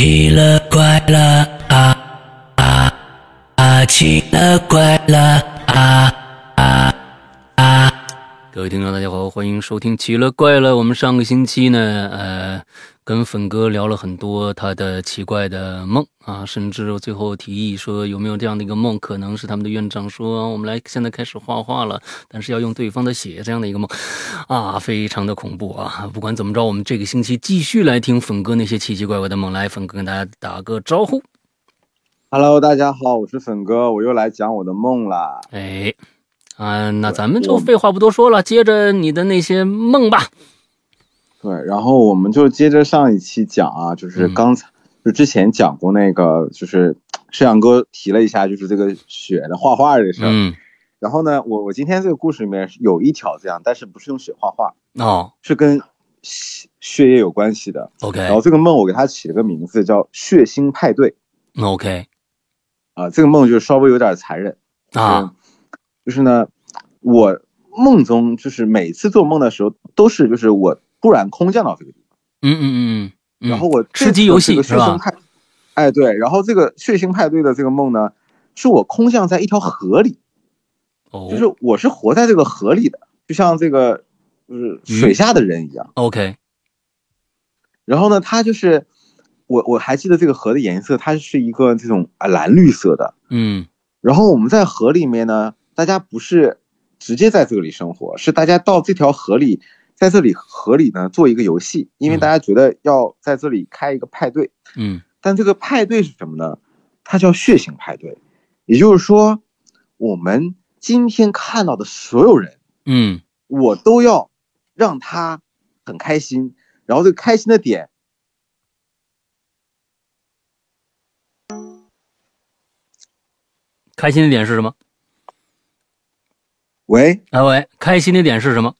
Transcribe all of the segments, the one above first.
奇了怪了啊啊啊！奇了怪了啊啊！各位听众，大家好，欢迎收听《奇了怪了》。我们上个星期呢，呃，跟粉哥聊了很多他的奇怪的梦啊，甚至最后提议说有没有这样的一个梦，可能是他们的院长说我们来现在开始画画了，但是要用对方的血这样的一个梦啊，非常的恐怖啊。不管怎么着，我们这个星期继续来听粉哥那些奇奇怪怪的梦。来，粉哥跟大家打个招呼。Hello，大家好，我是粉哥，我又来讲我的梦了。哎，啊，那咱们就废话不多说了，接着你的那些梦吧。对，然后我们就接着上一期讲啊，就是嗯刚才、就之前讲过那个，就是摄像哥提了一下，就是这个雪的画画这个事儿。嗯，然后呢，我我今天这个故事里面有一条这样，但是不是用雪画画，哦是跟血血液有关系的。，OK，然后这个梦我给它起了个名字叫“血腥派对 OK ”啊、这个梦就稍微有点残忍。啊，就是呢，我梦中就是每次做梦的时候都是就是我突然空降到这个地方。嗯嗯嗯嗯，然后我吃鸡游戏这个是吧哎对，然后这个血腥派对的这个梦呢，是我空降在一条河里，哦，就是我是活在这个河里的，就像这个就是水下的人一样。OK，然后呢，它就是我我还记得这个河的颜色，它是一个这种啊蓝绿色的。嗯然后我们在河里面呢，大家不是直接在这里生活，是大家到这条河里，在这里河里呢做一个游戏，因为嗯大家觉得要在这里开一个派对。嗯但这个派对是什么呢？它叫血腥派对，也就是说，我们今天看到的所有人，嗯我都要让他很开心，然后这个开心的点，开心的点是什么？喂，哎喂，开心的点是什么？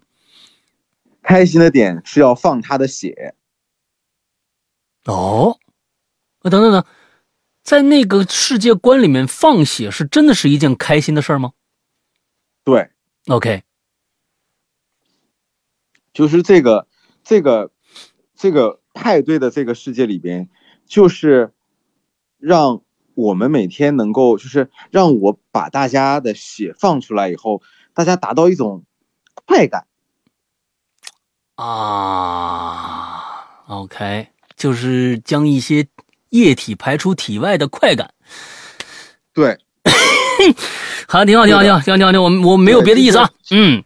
开心的点是要放他的血，哦，啊，等等等，在那个世界观里面，放血是真的是一件开心的事儿吗？对，？OK，就是这个这个这个派对的这个世界里边，就是让我们每天能够，就是让我把大家的血放出来以后，大家达到一种快感。啊，OK，就是将一些液体排出体外的快感。对，好，挺好，挺好，挺好，挺好，挺好，挺好我我没有别的意思啊。嗯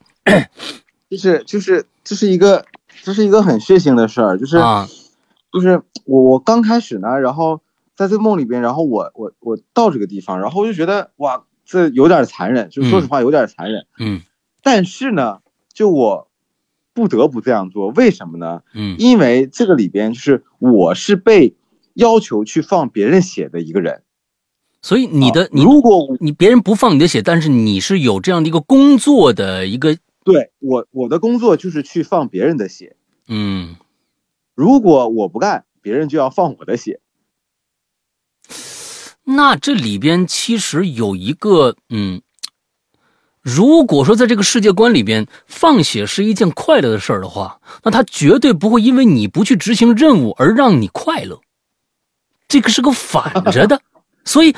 就是 就是这是一个这是一个很血腥的事儿，就是、啊，就是我我刚开始呢，然后在这个梦里边，然后我我我到这个地方，然后我就觉得哇，这有点残忍，就说实话有点残忍。嗯但是呢，就我不得不这样做，为什么呢？嗯因为这个里边就是我是被要求去放别人血的一个人。所以你的啊你如果你别人不放你的血，但是你是有这样的一个工作的一个对我我的工作就是去放别人的血，嗯如果我不干，别人就要放我的血。那这里边其实有一个，嗯，如果说在这个世界观里边放血是一件快乐的事儿的话，那他绝对不会因为你不去执行任务而让你快乐，这个是个反着的，所以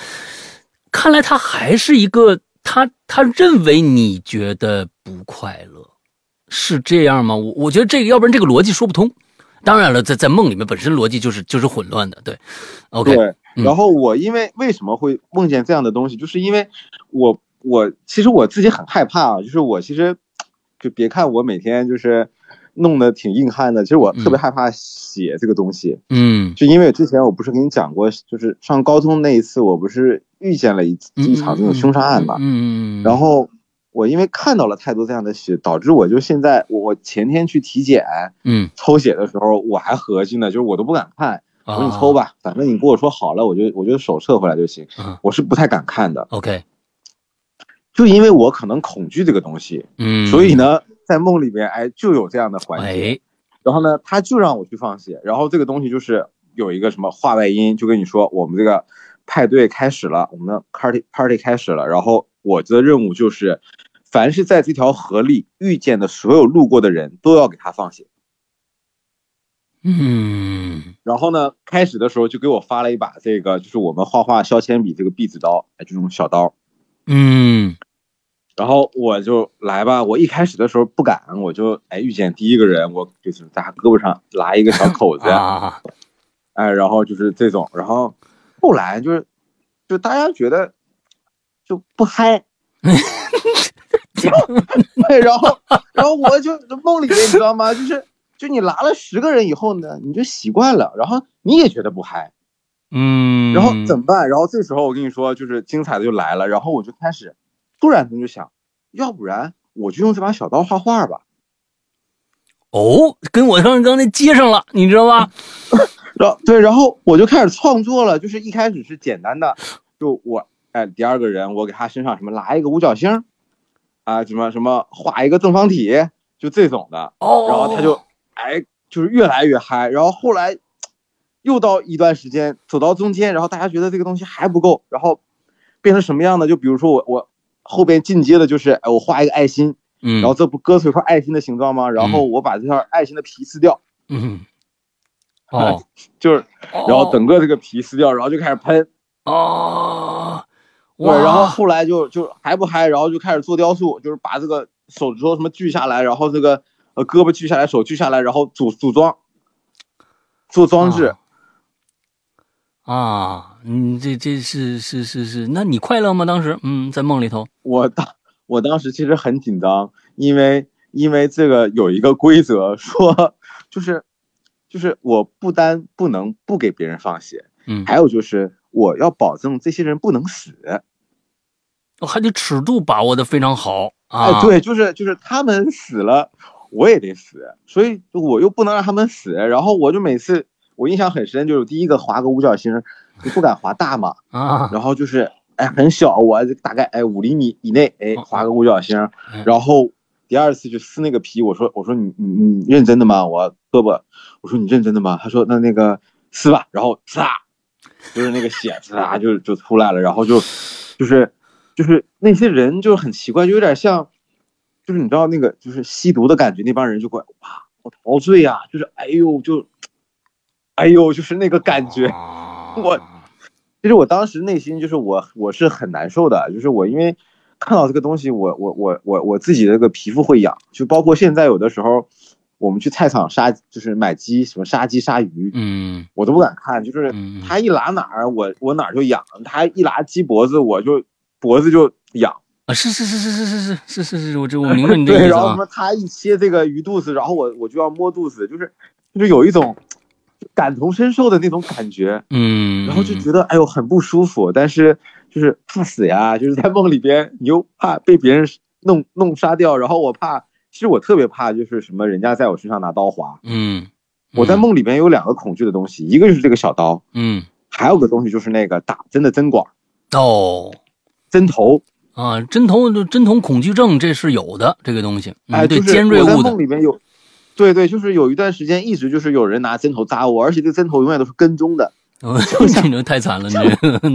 看来他还是一个他他认为你觉得不快乐，是这样吗？我我觉得这个，要不然这个逻辑说不通。当然了，在在梦里面本身逻辑就是就是混乱的，对，OK，对，嗯。然后我因为为什么会梦见这样的东西，就是因为我我其实我自己很害怕啊，就是我其实 就别看我每天就是弄得挺硬汉的，其实我特别嗯害怕血这个东西，嗯。就因为之前我不是跟你讲过，就是上高中那一次，我不是遇见了一嗯一场这种凶杀案嘛，嗯，嗯。然后我因为看到了太多这样的血，导致我就现在我我前天去体检嗯，抽血的时候，我还合计呢，就是我都不敢看。我说你啊抽吧，反正你跟我说好了，我就我就手撤回来就行嗯。我是不太敢看的，，OK，就因为我可能恐惧这个东西，嗯，所以，呢，在梦里边，哎，就有这样的环节。哎，然后呢，他就让我去放血，然后这个东西就是有一个什么话外音，就跟你说我们这个派对开始了，我们的 party party 开始了，然后我的任务就是，凡是在这条河里遇见的所有路过的人都要给他放血。嗯然后呢，开始的时候就给我发了一把这个，就是我们画画削铅笔这个壁纸刀，哎，这种小刀。嗯然后我就来吧，我一开始的时候不敢，我就哎遇见第一个人，我就是在他胳膊上拉一个小 口子，啊，哎，然后就是这种，然后后来就是就大家觉得就不嗨，对，然后然后我就梦里面你知道吗？就是就你拉了十个人以后呢，你就习惯了，然后你也觉得不嗨，嗯，然后怎么办？然后这时候我跟你说，就是精彩的就来了，然后我就开始突然间就想，要不然我就用这把小刀画画吧。哦，跟我刚刚那接上了，你知道吧？然后对，然后我就开始创作了，就是一开始是简单的，就我哎第二个人我给他身上什么拉一个五角星，啊什么什么画一个正方体，就这种的，哦，然后他就哎就是越来越嗨，然后后来又到一段时间走到中间，然后大家觉得这个东西还不够，然后变成什么样呢？就比如说我我后边进阶的就是哎我画一个爱心，嗯，然后这不割出一块爱心的形状吗？然后我把这块爱心的皮撕掉，嗯，哦，就是然后整个这个皮撕掉，然后就开始喷。哦，对，然后后来就就还不嗨，然后就开始做雕塑，就是把这个手指头什么锯下来，然后这个呃胳膊锯下来，手锯下来，然后组组装，做装置。啊啊，嗯，这这是是是是，那你快乐吗？当时，嗯，在梦里头，我当我当时其实很紧张，因为因为这个有一个规则说，就是就是我不单不能不给别人放血，嗯，还有就是我要保证这些人不能死。我还得尺度把握的非常好啊，哎，，对，就是就是他们死了，我也得死，所以我又不能让他们死，然后我就每次我印象很深，就是第一个划个五角星，就不敢划大嘛，啊，然后就是哎很小，我大概哎五厘米以内，哎划个五角星嗯，然后第二次就撕那个皮，我说我说你你你认真的吗？我胳膊，我说你认真的吗？他说那那个撕吧，然后呲啦，就是那个血呲啦就就出来了，然后就就是就是那些人就很奇怪，就有点像，就是你知道那个就是吸毒的感觉，那帮人就过来哇好陶醉呀、就是哎呦就，哎呦就是那个感觉。啊我其实我当时内心就是我我是很难受的，就是我因为看到这个东西，我我我我我自己的个皮肤会痒，就包括现在有的时候我们去菜场杀，就是买鸡什么杀鸡杀鱼，嗯。我都不敢看，就是嗯他一拉哪儿我我哪儿就痒，他一拉鸡脖子我就脖子就痒，啊，是是是是是是是是是是，我这我明白你的对，意思啊。然后什，么他一切这个鱼肚子，然后我我就要摸肚子，就是就是有一种感同身受的那种感觉。嗯，然后就觉得哎呦很不舒服，但是就是怕死呀，就是在梦里边你又怕被别人弄弄杀掉，然后我怕，其实我特别怕就是什么人家在我身上拿刀划。嗯，我在梦里边有两个恐惧的东西，一个就是这个小刀，嗯还有个东西就是那个打针的针管、哦。针头。啊，针头针头恐惧症这是有的，这个东西，嗯哎，对就是尖锐物梦，里边有，对对，就是有一段时间一直就是有人拿针头扎我，而且这个针头永远都是跟踪的，嗯这个太惨了，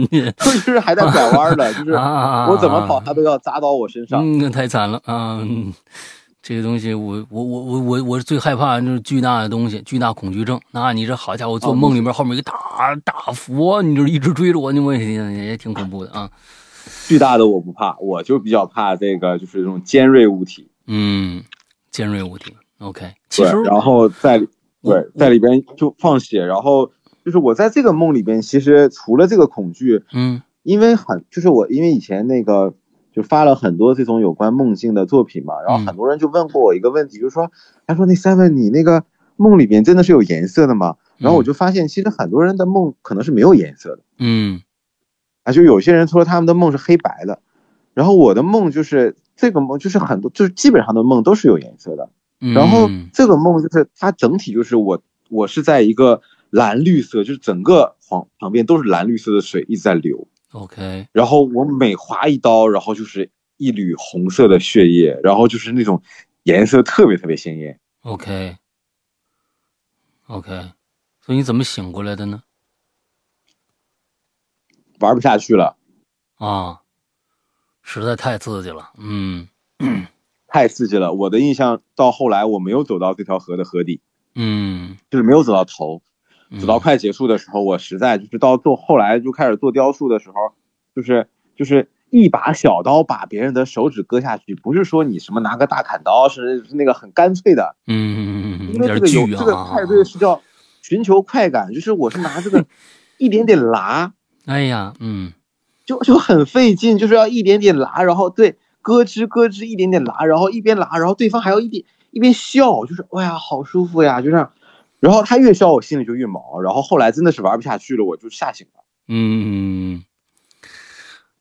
你 这就是还在拐弯的，就是 啊，我怎么跑他都要扎到我身上。嗯，那太惨了啊！嗯这个东西我，我我我我我最害怕就是巨大的东西，巨大恐惧症。那你这好家伙，做哦梦里面后面一个大大佛，你这一直追着我，你我也也挺恐怖的啊。巨大的我不怕，我就比较怕这个就是这种尖锐物体。嗯，尖锐物体。OK，其实，然后在里对在里边就放血，然后就是我在这个梦里边，其实除了这个恐惧，嗯因为很就是我因为以前那个就发了很多这种有关梦境的作品嘛，然后嗯。很多人就问过我一个问题，就是说，他说那 seven 你那个梦里面真的是有颜色的吗？然后我就发现，其实很多人的梦可能是没有颜色的。嗯。啊，就有些人说他们的梦是黑白的，然后我的梦就是这个梦就是很多就是基本上的梦都是有颜色的。嗯，然后这个梦就是它整体就是我我是在一个蓝绿色，就是整个黄旁边都是蓝绿色的水一直在流，OK，然后我每划一刀，然后就是一缕红色的血液，然后就是那种颜色特别特别鲜艳。OK OK，所以你怎么醒过来的呢？玩不下去了，啊，实在太刺激了。嗯太刺激了。我的印象到后来我没有走到这条河的河底，嗯，就是没有走到头，嗯走到快结束的时候，我实在就是到做后来就开始做雕塑的时候，就是就是一把小刀把别人的手指割下去，不是说你什么拿个大砍刀，是是那个很干脆的，嗯，因为这个有这个派对是叫寻求快感，就是我是拿这个 一点点拉，哎呀，嗯就就很费劲，就是要一点点拉，然后对咯吱咯吱一点点拉，然后一边拉，然后对方还要一点一边笑，就是哎呀好舒服呀，就这样。然后他越笑，我心里就越毛。然后后来真的是玩不下去了，我就吓醒了。嗯，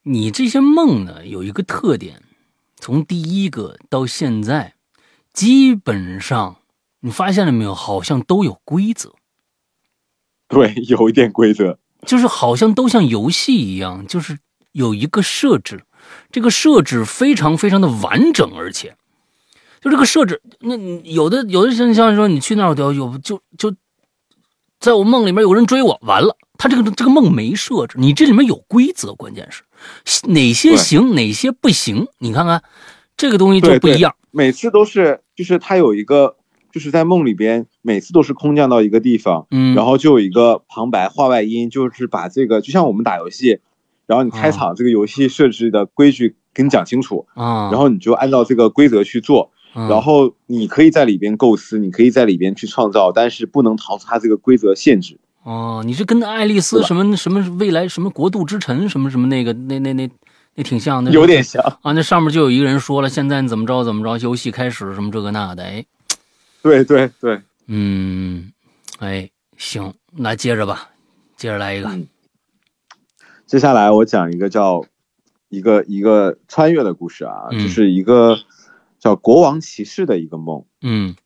你这些梦呢有一个特点，从第一个到现在，基本上你发现了没有，好像都有规则。对，有一点规则。就是好像都像游戏一样，就是有一个设置，这个设置非常非常的完整，而且就这个设置，那你有的有的像像说你去那儿有有就就在我梦里面有人追我，完了，他这个这个梦没设置，你这里面有规则，关键是哪些行哪些不行，你看看这个东西就不一样。每次都是，就是他有一个，就是在梦里边，每次都是空降到一个地方，嗯，然后就有一个旁白话外音，就是把这个，就像我们打游戏，然后你开场这个游戏设置的规矩给你讲清楚，啊，然后你就按照这个规则去做，嗯然后你可以在里边构思，你可以在里边去创造，但是不能逃出它这个规则限制。哦，你是跟爱丽丝什么什么未来什么国度之城什么什么那个那那那那挺像的，有点像，啊，那上面就有一个人说了，现在怎么着怎么着，游戏开始什么这个那的，哎，对对对，嗯，哎，行，那接着吧，接着来一个，嗯。接下来我讲一个叫一个一个穿越的故事啊，嗯。就是一个叫国王骑士的一个梦。嗯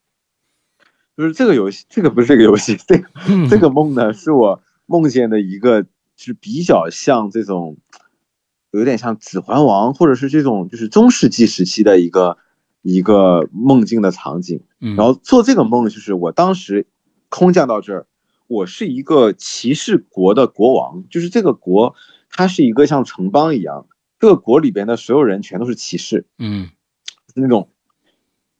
就是这个游戏，这个不是这个游戏，这个嗯这个梦呢，是我梦见的一个，是比较像这种，有点像《指环王》或者是这种就是中世纪时期的一个一个梦境的场景。嗯，然后做这个梦，就是我当时空降到这儿，我是一个骑士国的国王，就是这个国它是一个像城邦一样，这个国里边的所有人全都是骑士，嗯是那种，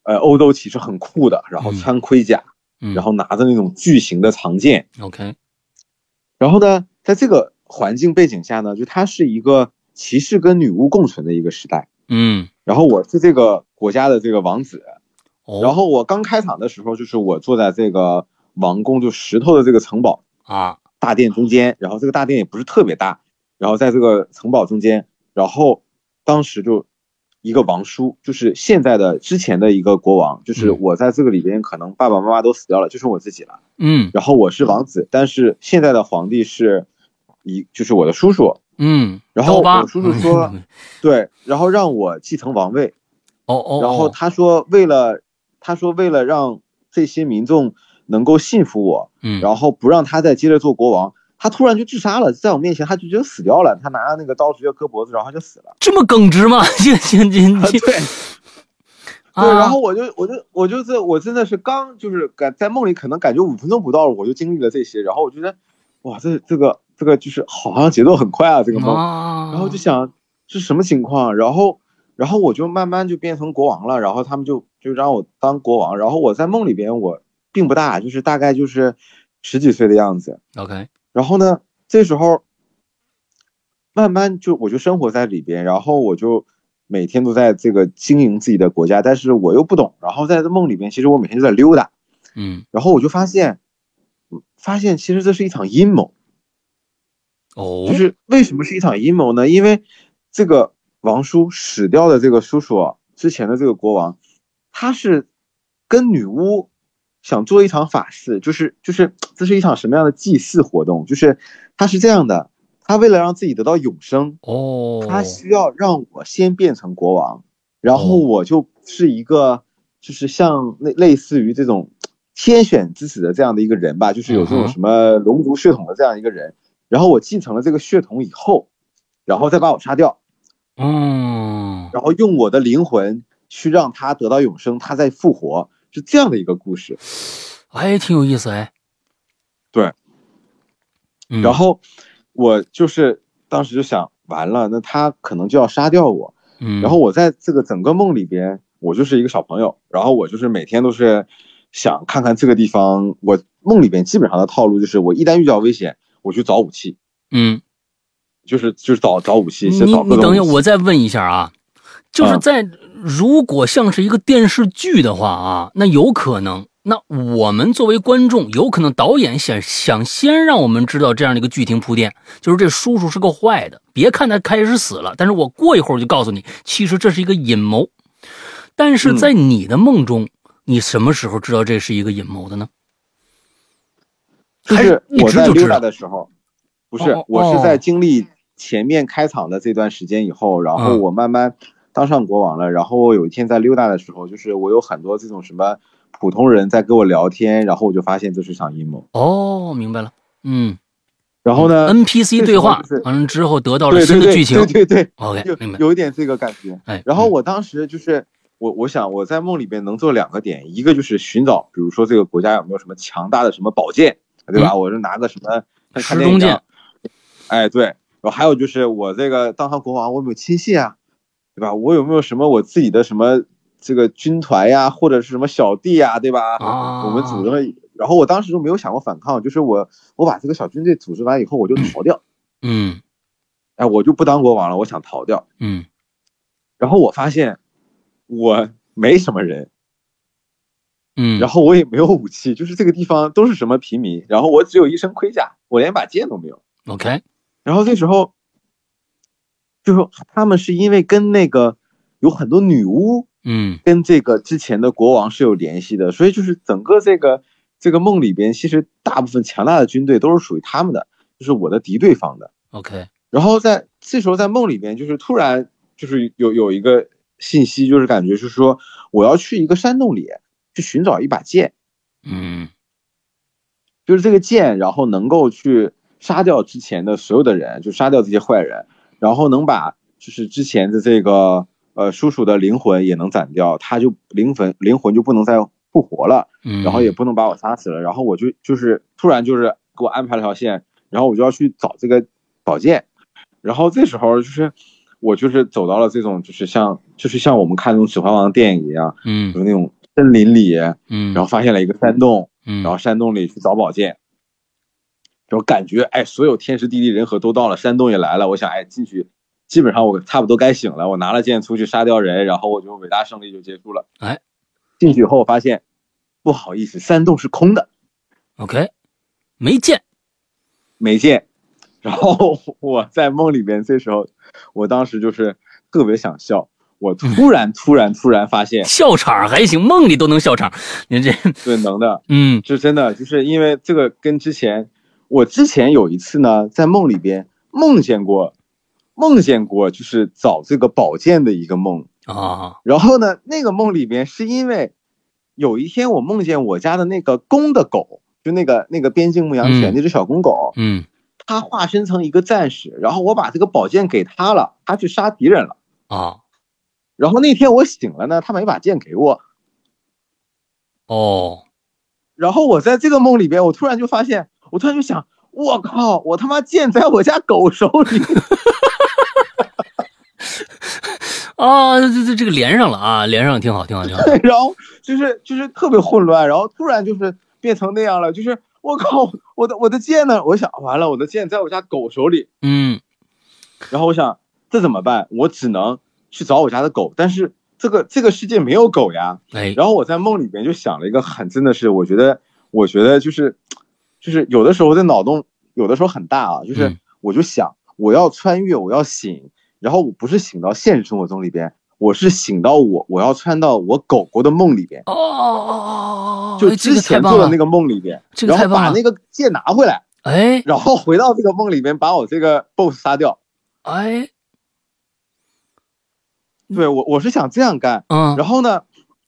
呃，欧洲骑士很酷的，然后嗯。穿盔甲。嗯，然后拿着那种巨型的长剑，OK，然后呢，在这个环境背景下呢，就它是一个骑士跟女巫共存的一个时代。嗯，然后我是这个国家的这个王子，哦，然后我刚开场的时候，就是我坐在这个王宫就石头的这个城堡啊，大殿中间，然后这个大殿也不是特别大，然后在这个城堡中间，然后当时就一个王叔，就是现在的之前的一个国王，就是嗯我在这个里边可能爸爸妈妈都死掉了，就剩我自己了。嗯然后我是王子，但是现在的皇帝是一就是我的叔叔，嗯，然后我叔叔说对，然后让我继承王位，哦哦，然后哦他说为了他说为了让这些民众能够信服我，嗯，然后不让他再接着做国王，他突然就自杀了，在我面前他就觉得死掉了，他拿那个刀直接割脖子，然后他就死了。这么耿直吗？这这这这对啊 对，然后我就我就我就这我真的是刚就是感在梦里可能感觉五分钟不到，我就经历了这些，然后我觉得哇，这这个这个就是好像节奏很快啊，这个梦。啊，然后就想是什么情况，然后然后我就慢慢就变成国王了，然后他们就就让我当国王，然后我在梦里边我并不大，就是大概就是十几岁的样子，OK，然后呢，这时候慢慢就我就生活在里边，然后我就每天都在这个经营自己的国家，但是我又不懂，然后在这梦里边，其实我每天就在溜达，嗯，然后我就发现，发现其实这是一场阴谋。哦，就是为什么是一场阴谋呢？因为这个王叔死掉的这个叔叔啊，之前的这个国王，他是跟女巫想做一场法事，就是就是这是一场什么样的祭祀活动？就是他是这样的，他为了让自己得到永生，哦，他需要让我先变成国王，然后哦我就是一个就是像类类似于这种天选之子的这样的一个人吧，就是有这种什么龙族血统的这样一个人。然后我继承了这个血统以后，然后再把我杀掉，嗯，然后用我的灵魂去让他得到永生，他再复活，是这样的一个故事。哎，挺有意思哎，对，嗯，然后我就是当时就想，完了，那他可能就要杀掉我。嗯，然后我在这个整个梦里边，我就是一个小朋友，然后我就是每天都是想看看这个地方。我梦里边基本上的套路就是，我一旦遇到危险，我去找武器，嗯，就是就是找找武器，你先找各你等一下，我再问一下啊，就是啊在如果像是一个电视剧的话啊，那有可能，那我们作为观众，有可能导演想想先让我们知道这样的一个剧情铺垫，就是这叔叔是个坏的，别看他开始死了，但是我过一会儿就告诉你，其实这是一个阴谋。但是在你的梦中，你什么时候知道这是一个阴谋的呢？还就是一我在溜达直就知道的时候，不是哦，我是哦在经历前面开场的这段时间以后，然后嗯我慢慢当上国王了。然后我有一天在溜达的时候，就是我有很多这种什么普通人在跟我聊天，然后我就发现这是场阴谋。哦，明白了，嗯然后呢，，NPC 对话完了之后得到了对对对新的剧情对对对，，OK，有明白。有一点这个感觉。哎，然后嗯我当时就是我我想我在梦里边能做两个点，一个就是寻找，比如说这个国家有没有什么强大的什么宝剑，对吧？我就拿个什么石中剑哎对，然后还有就是我这个当上国王，我有没有亲信啊，对吧？我有没有什么我自己的什么这个军团呀，或者是什么小弟呀，对吧？啊我们组织了，然后我当时就没有想过反抗，就是我我把这个小军队组织完以后，我就逃掉，嗯哎，我就不当国王了，我想逃掉。嗯然后我发现我没什么人，嗯，然后我也没有武器，就是这个地方都是什么平民，然后我只有一身盔甲，我连把剑都没有。OK，然后这时候，就是他们是因为跟那个有很多女巫嗯。跟这个之前的国王是有联系的，所以就是整个这个这个梦里边，其实大部分强大的军队都是属于他们的，就是我的敌对方的。OK，然后在这时候在梦里边，就是突然就是有有一个信息，就是感觉就是说我要去一个山洞里去寻找一把剑，嗯。就是这个剑，然后能够去杀掉之前的所有的人，就杀掉这些坏人，然后能把就是之前的这个呃叔叔的灵魂也能斩掉，他就灵魂灵魂就不能再复活了，嗯，然后也不能把我杀死了，然后我就就是突然就是给我安排了条线，然后我就要去找这个宝剑，然后这时候就是我就是走到了这种就是像就是像我们看那种《指环王》电影一样，嗯。就是那种森林里，嗯，然后发现了一个山洞，嗯，然后山洞里去找宝剑，然后感觉哎，所有天时地利人和都到了，山洞也来了，我想哎进去，基本上我差不多该醒了，我拿了剑出去杀掉人，然后我就伟大胜利就结束了。哎，进去以后我发现，不好意思，山洞是空的，OK，没剑，没剑。然后我在梦里边，这时候我当时就是特别想笑，我突然突然突然发现，笑场还行，梦里都能笑场，您这，对能的，嗯是真的就是因为这个跟之前，我之前有一次呢，在梦里边梦见过，梦见过就是找这个宝剑的一个梦。啊，然后呢，那个梦里边是因为有一天我梦见我家的那个公的狗，就那个那个边境牧羊犬、嗯那只小公狗，嗯它化身成一个战士，然后我把这个宝剑给他了，他去杀敌人了。啊，然后那天我醒了呢，他没把剑给我。哦，然后我在这个梦里边，我突然就发现，我突然就想，我靠，我他妈剑在我家狗手里。啊，这这这个连上了啊，连上了，挺好，挺好，挺好，然后就是就是特别混乱，然后突然就是变成那样了，就是我靠，我的我的剑呢？我想完了，我的剑在我家狗手里，嗯然后我想这怎么办？我只能去找我家的狗，但是这个这个世界没有狗呀。哎，然后我在梦里边就想了一个很真的是，我觉得我觉得就是就是有的时候的脑洞有的时候很大啊，就是嗯我就想我要穿越，我要醒，然后我不是醒到现实生活中里边，我是醒到我我要穿到我狗狗的梦里边。哦哦哦哦，就哎这个太之前做的那个梦里边，然后这个太棒了把那个剑拿回来，哎然后回到这个梦里边，把我这个 BOSS 杀掉。哎，对我，我是想这样干。嗯，然后呢，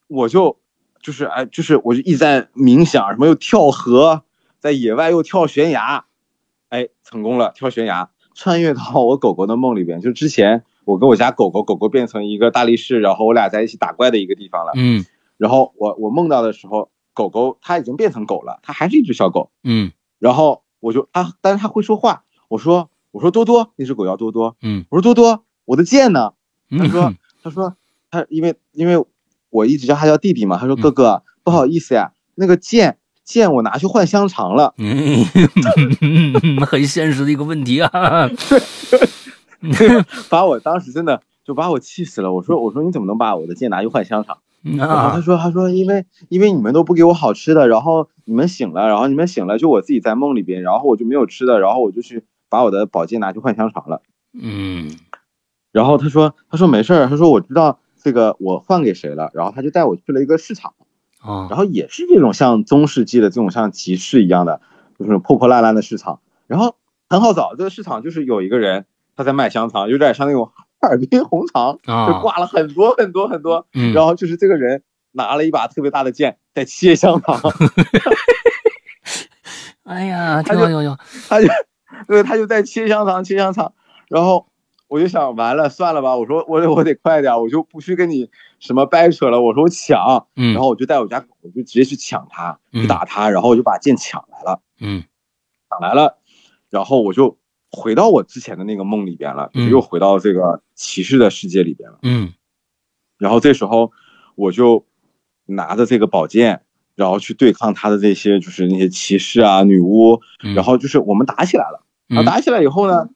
我就就是哎，就是我就一直在冥想，什么又跳河，在野外又跳悬崖，哎，成功了，跳悬崖，穿越到我狗狗的梦里边。就之前我跟我家狗狗，狗狗变成一个大力士，然后我俩在一起打怪的一个地方了。嗯然后我我梦到的时候，狗狗它已经变成狗了，它还是一只小狗。嗯然后我就啊，但是它会说话，我说我说多多，那只狗叫多多，嗯我说多多，我的剑呢？他说嗯，他说他因为因为我一直叫他叫弟弟嘛，他说嗯哥哥不好意思呀，那个剑剑我拿去换香肠了，嗯，很现实的一个问题啊。把我当时真的就把我气死了。我说我说你怎么能把我的剑拿去换香肠？然后他啊，说他说因为因为你们都不给我好吃的，然后你们醒了，然后你们醒了就我自己在梦里边，然后我就没有吃的，然后我就去把我的宝剑拿去换香肠了。嗯然后他说他说没事儿，他说我知道这个我换给谁了，然后他就带我去了一个市场。啊然后也是这种像中世纪的这种像集市一样的，就是破破烂烂的市场。然后很好找，这个市场就是有一个人他在卖香肠，有点像那种哈尔滨红肠，就啊，挂了很多很多很多。嗯，然后就是这个人拿了一把特别大的剑在切香肠，哎呀，他就挺好，挺好，挺好。他就对他就在切香肠切香肠。然后我就想完了算了吧，我说我我得快点，我就不去跟你什么掰扯了，我说我抢。嗯，然后我就带我家狗，我就直接去抢它，嗯去打它，然后我就把剑抢来了。嗯抢来了，然后我就回到我之前的那个梦里边了，就是嗯又回到这个骑士的世界里边了。嗯然后这时候我就拿着这个宝剑，然后去对抗他的这些就是那些骑士啊、女巫，嗯，然后就是我们打起来了。然后嗯打起来以后呢，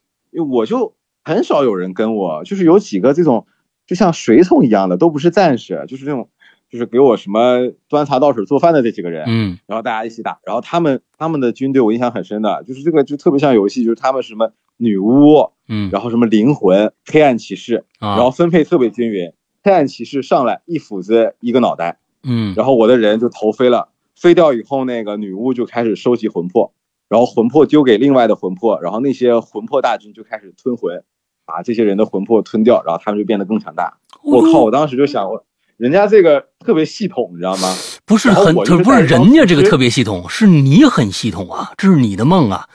我就很少有人跟我，就是有几个这种就像随从一样的，都不是战士，就是那种。就是给我什么端茶倒水做饭的这几个人，嗯然后大家一起打，然后他们他们的军队我印象很深的，就是这个就特别像游戏，就是他们什么女巫，嗯，然后什么灵魂、黑暗骑士，啊，然后分配特别均匀。黑暗骑士上来一斧子一个脑袋，嗯然后我的人就头飞了，飞掉以后，那个女巫就开始收集魂魄，然后魂魄丢给另外的魂魄，然后那些魂魄大军就开始吞魂，把这些人的魂魄吞掉，然后他们就变得更强大。我靠！我当时就想，我人家这个特别系统，你知道吗？不是很，不是人家这个特别系统，是你很系统啊，这是你的梦啊。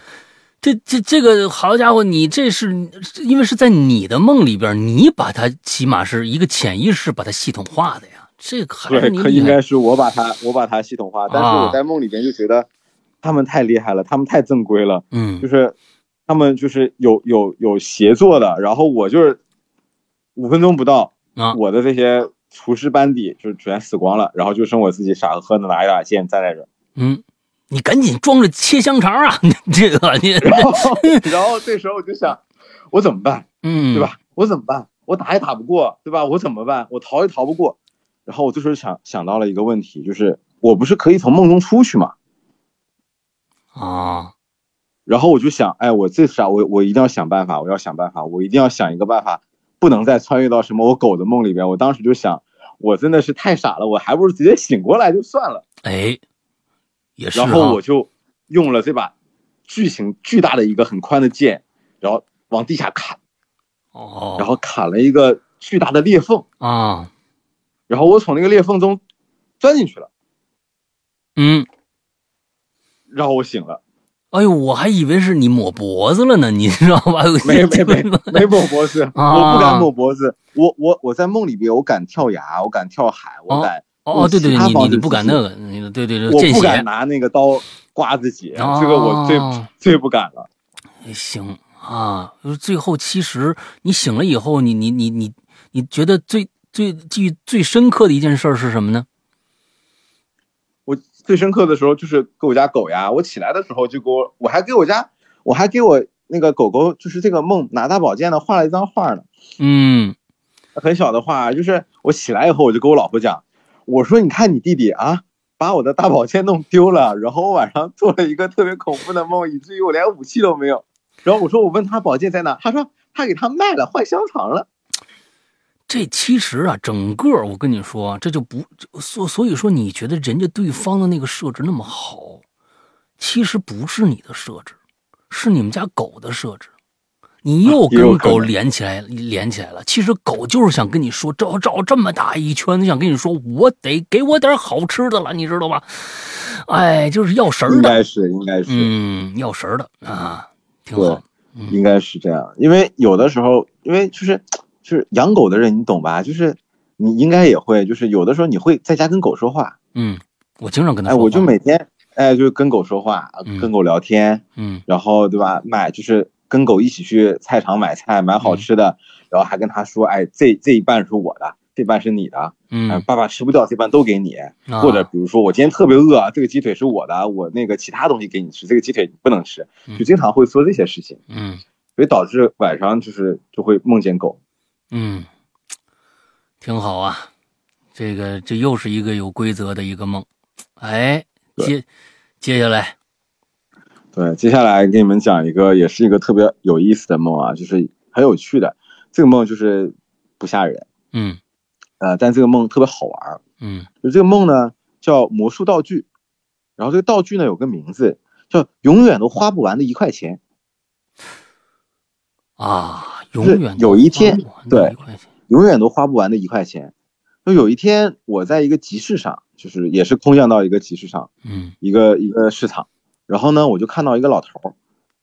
这这这个好家伙，你这是因为是在你的梦里边，你把它起码是一个潜意识把它系统化的呀。这个还是对，可应该是我把它我把它系统化，但是啊我在梦里边就觉得他们太厉害了，他们太正规了，嗯就是他们就是有有有协作的，然后我就是五分钟不到，啊我的这些厨师班底就全死光了，然后就剩我自己傻呵呵的拿一把剑站在这儿，嗯，你赶紧装着切香肠啊！这个你然后 然后这时候我就想，我怎么办，嗯对？吧？我怎么办？我打也打不过，对吧？我怎么办？我逃也逃不过。然后我这时候想想到了一个问题，就是我不是可以从梦中出去吗？啊然后我就想，哎，我这啥，我我一定要想办法，我要想办法，我一定要想一个办法，不能再穿越到什么我狗的梦里边。我当时就想，我真的是太傻了，我还不如直接醒过来就算了。哎，也是然啊后我就用了这把巨型巨大的一个很宽的剑，然后往地下砍，哦，然后砍了一个巨大的裂缝，啊然后我从那个裂缝中钻进去了，嗯。然后我醒了，哎呦，我还以为是你抹脖子了呢，你知道吧？没没没 没抹脖子，啊我不敢抹脖子，我我我在梦里边我敢跳崖，我敢跳海，我敢。哦，对对对，你你你不敢那个，那个对对对，见我不敢。拿那个刀刮自己，哦这个我最最不敢了。哎行啊，就是最后其实你醒了以后，你你你你你觉得最最记忆最深刻的一件事是什么呢？我最深刻的时候就是给我家狗呀，我起来的时候就给我，我还给我家，我还给我那个狗狗，就是这个梦拿大宝剑的画了一张画呢，嗯很小的画，就是我起来以后我就跟我老婆讲，我说你看你弟弟啊，把我的大宝剑弄丢了，然后我晚上做了一个特别恐怖的梦，以至于我连武器都没有。然后我说我问他宝剑在哪，他说他给他卖了，换香肠了。这其实啊，整个我跟你说，这就不所所以说，你觉得人家对方的那个设置那么好，其实不是你的设置，是你们家狗的设置。你又跟狗连起来，连起来了。其实狗就是想跟你说，绕绕这么大一圈，想跟你说，我得给我点好吃的了，你知道吧？哎，就是要食儿的，应该是，应该是。嗯，要食儿的啊，挺好。嗯应该是这样，因为有的时候，因为就是就是养狗的人，你懂吧？就是你应该也会，就是有的时候你会在家跟狗说话，嗯，我经常跟他哎。我就每天哎就跟狗说话，嗯跟狗聊天，嗯然后对吧？买就是跟狗一起去菜场买菜，买好吃的，然后还跟他说，哎，这这一半是我的，这半是你的，哎，嗯，爸爸吃不掉这半都给你，啊或者比如说我今天特别饿，这个鸡腿是我的，我那个其他东西给你吃，这个鸡腿你不能吃，嗯就经常会做这些事情，嗯所以导致晚上就是就会梦见狗。嗯，挺好啊，这个这又是一个有规则的一个梦，哎，接接下来，对，接下来给你们讲一个，也是一个特别有意思的梦啊，就是很有趣的。这个梦就是不吓人，嗯呃，但这个梦特别好玩儿。嗯就这个梦呢叫魔术道具，然后这个道具呢有个名字叫永远都花不完的一块钱。啊，永是远有一天对永远都花不完的一块钱。就有一天我在一个集市上，就是也是空降到一个集市上，嗯一个一个市场，然后呢，我就看到一个老头儿，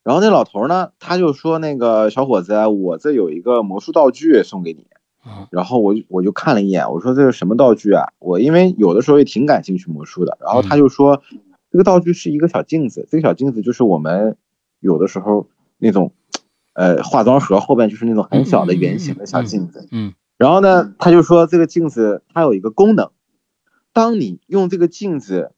然后那老头儿呢，他就说那个小伙子，我这有一个魔术道具送给你，嗯然后我我就看了一眼，我说这是什么道具啊？我因为有的时候也挺感兴趣魔术的，然后他就说这个道具是一个小镜子，这个小镜子就是我们有的时候那种，呃，化妆盒后边就是那种很小的圆形的小镜子，嗯然后呢，他就说这个镜子它有一个功能，当你用这个镜子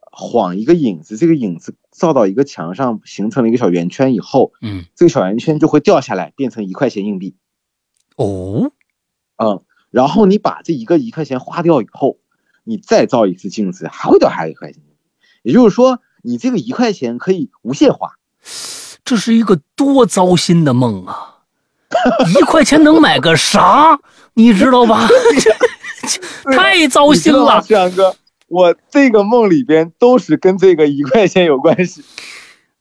晃一个影子，这个影子照到一个墙上，形成了一个小圆圈以后，嗯，这个小圆圈就会掉下来，变成一块钱硬币。哦，嗯，然后你把这一个一块钱花掉以后，你再照一次镜子，还会掉下来一块钱。也就是说，你这个一块钱可以无限花。这是一个多糟心的梦啊！一块钱能买个啥？你知道吧？太糟心了。志阳哥，我这个梦里边都是跟这个一块钱有关系。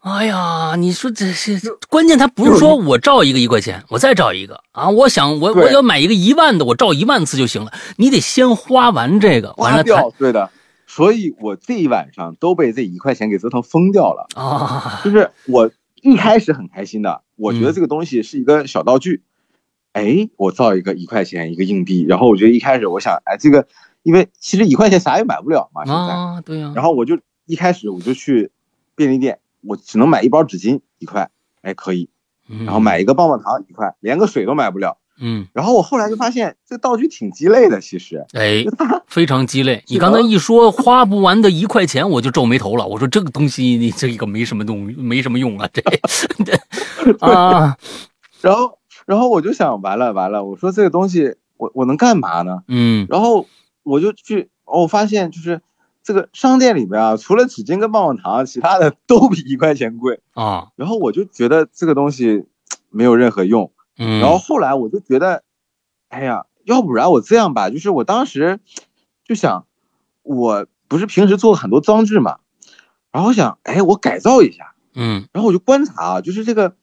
哎呀，你说这是关键，他不是说我照一个一块钱，我再照一个啊！我想我我要买一个一万的，我照一万次就行了。你得先花完这个，完了掉，对的。所以我这一晚上都被这一块钱给折腾疯掉了。啊，就是我一开始很开心的，我觉得嗯。这个东西是一个小道具，哎，我造一个一块钱一个硬币，然后我觉得一开始我想，哎，这个因为其实一块钱啥也买不了嘛，现在，啊，对呀、然后我就一开始我就去便利店，我只能买一包纸巾一块，哎，可以，嗯。然后买一个棒棒糖一块，连个水都买不了。嗯，然后我后来就发现这道具挺鸡肋的，其实，哎 非常鸡肋。你刚才一说花不完的一块钱，我就皱眉头了。我说这个东西，你这个没什么用，没什么用啊，这这啊，然后然后我就想，完了完了，我说这个东西我我能干嘛呢？嗯然后我就去，哦我发现就是这个商店里边啊，除了纸巾跟棒棒糖，其他的都比一块钱贵。啊，然后我就觉得这个东西没有任何用。嗯，然后后来我就觉得，哎呀，要不然我这样吧，就是我当时就想，我不是平时做很多装置嘛，然后我想，哎，我改造一下。嗯然后我就观察啊，就是这个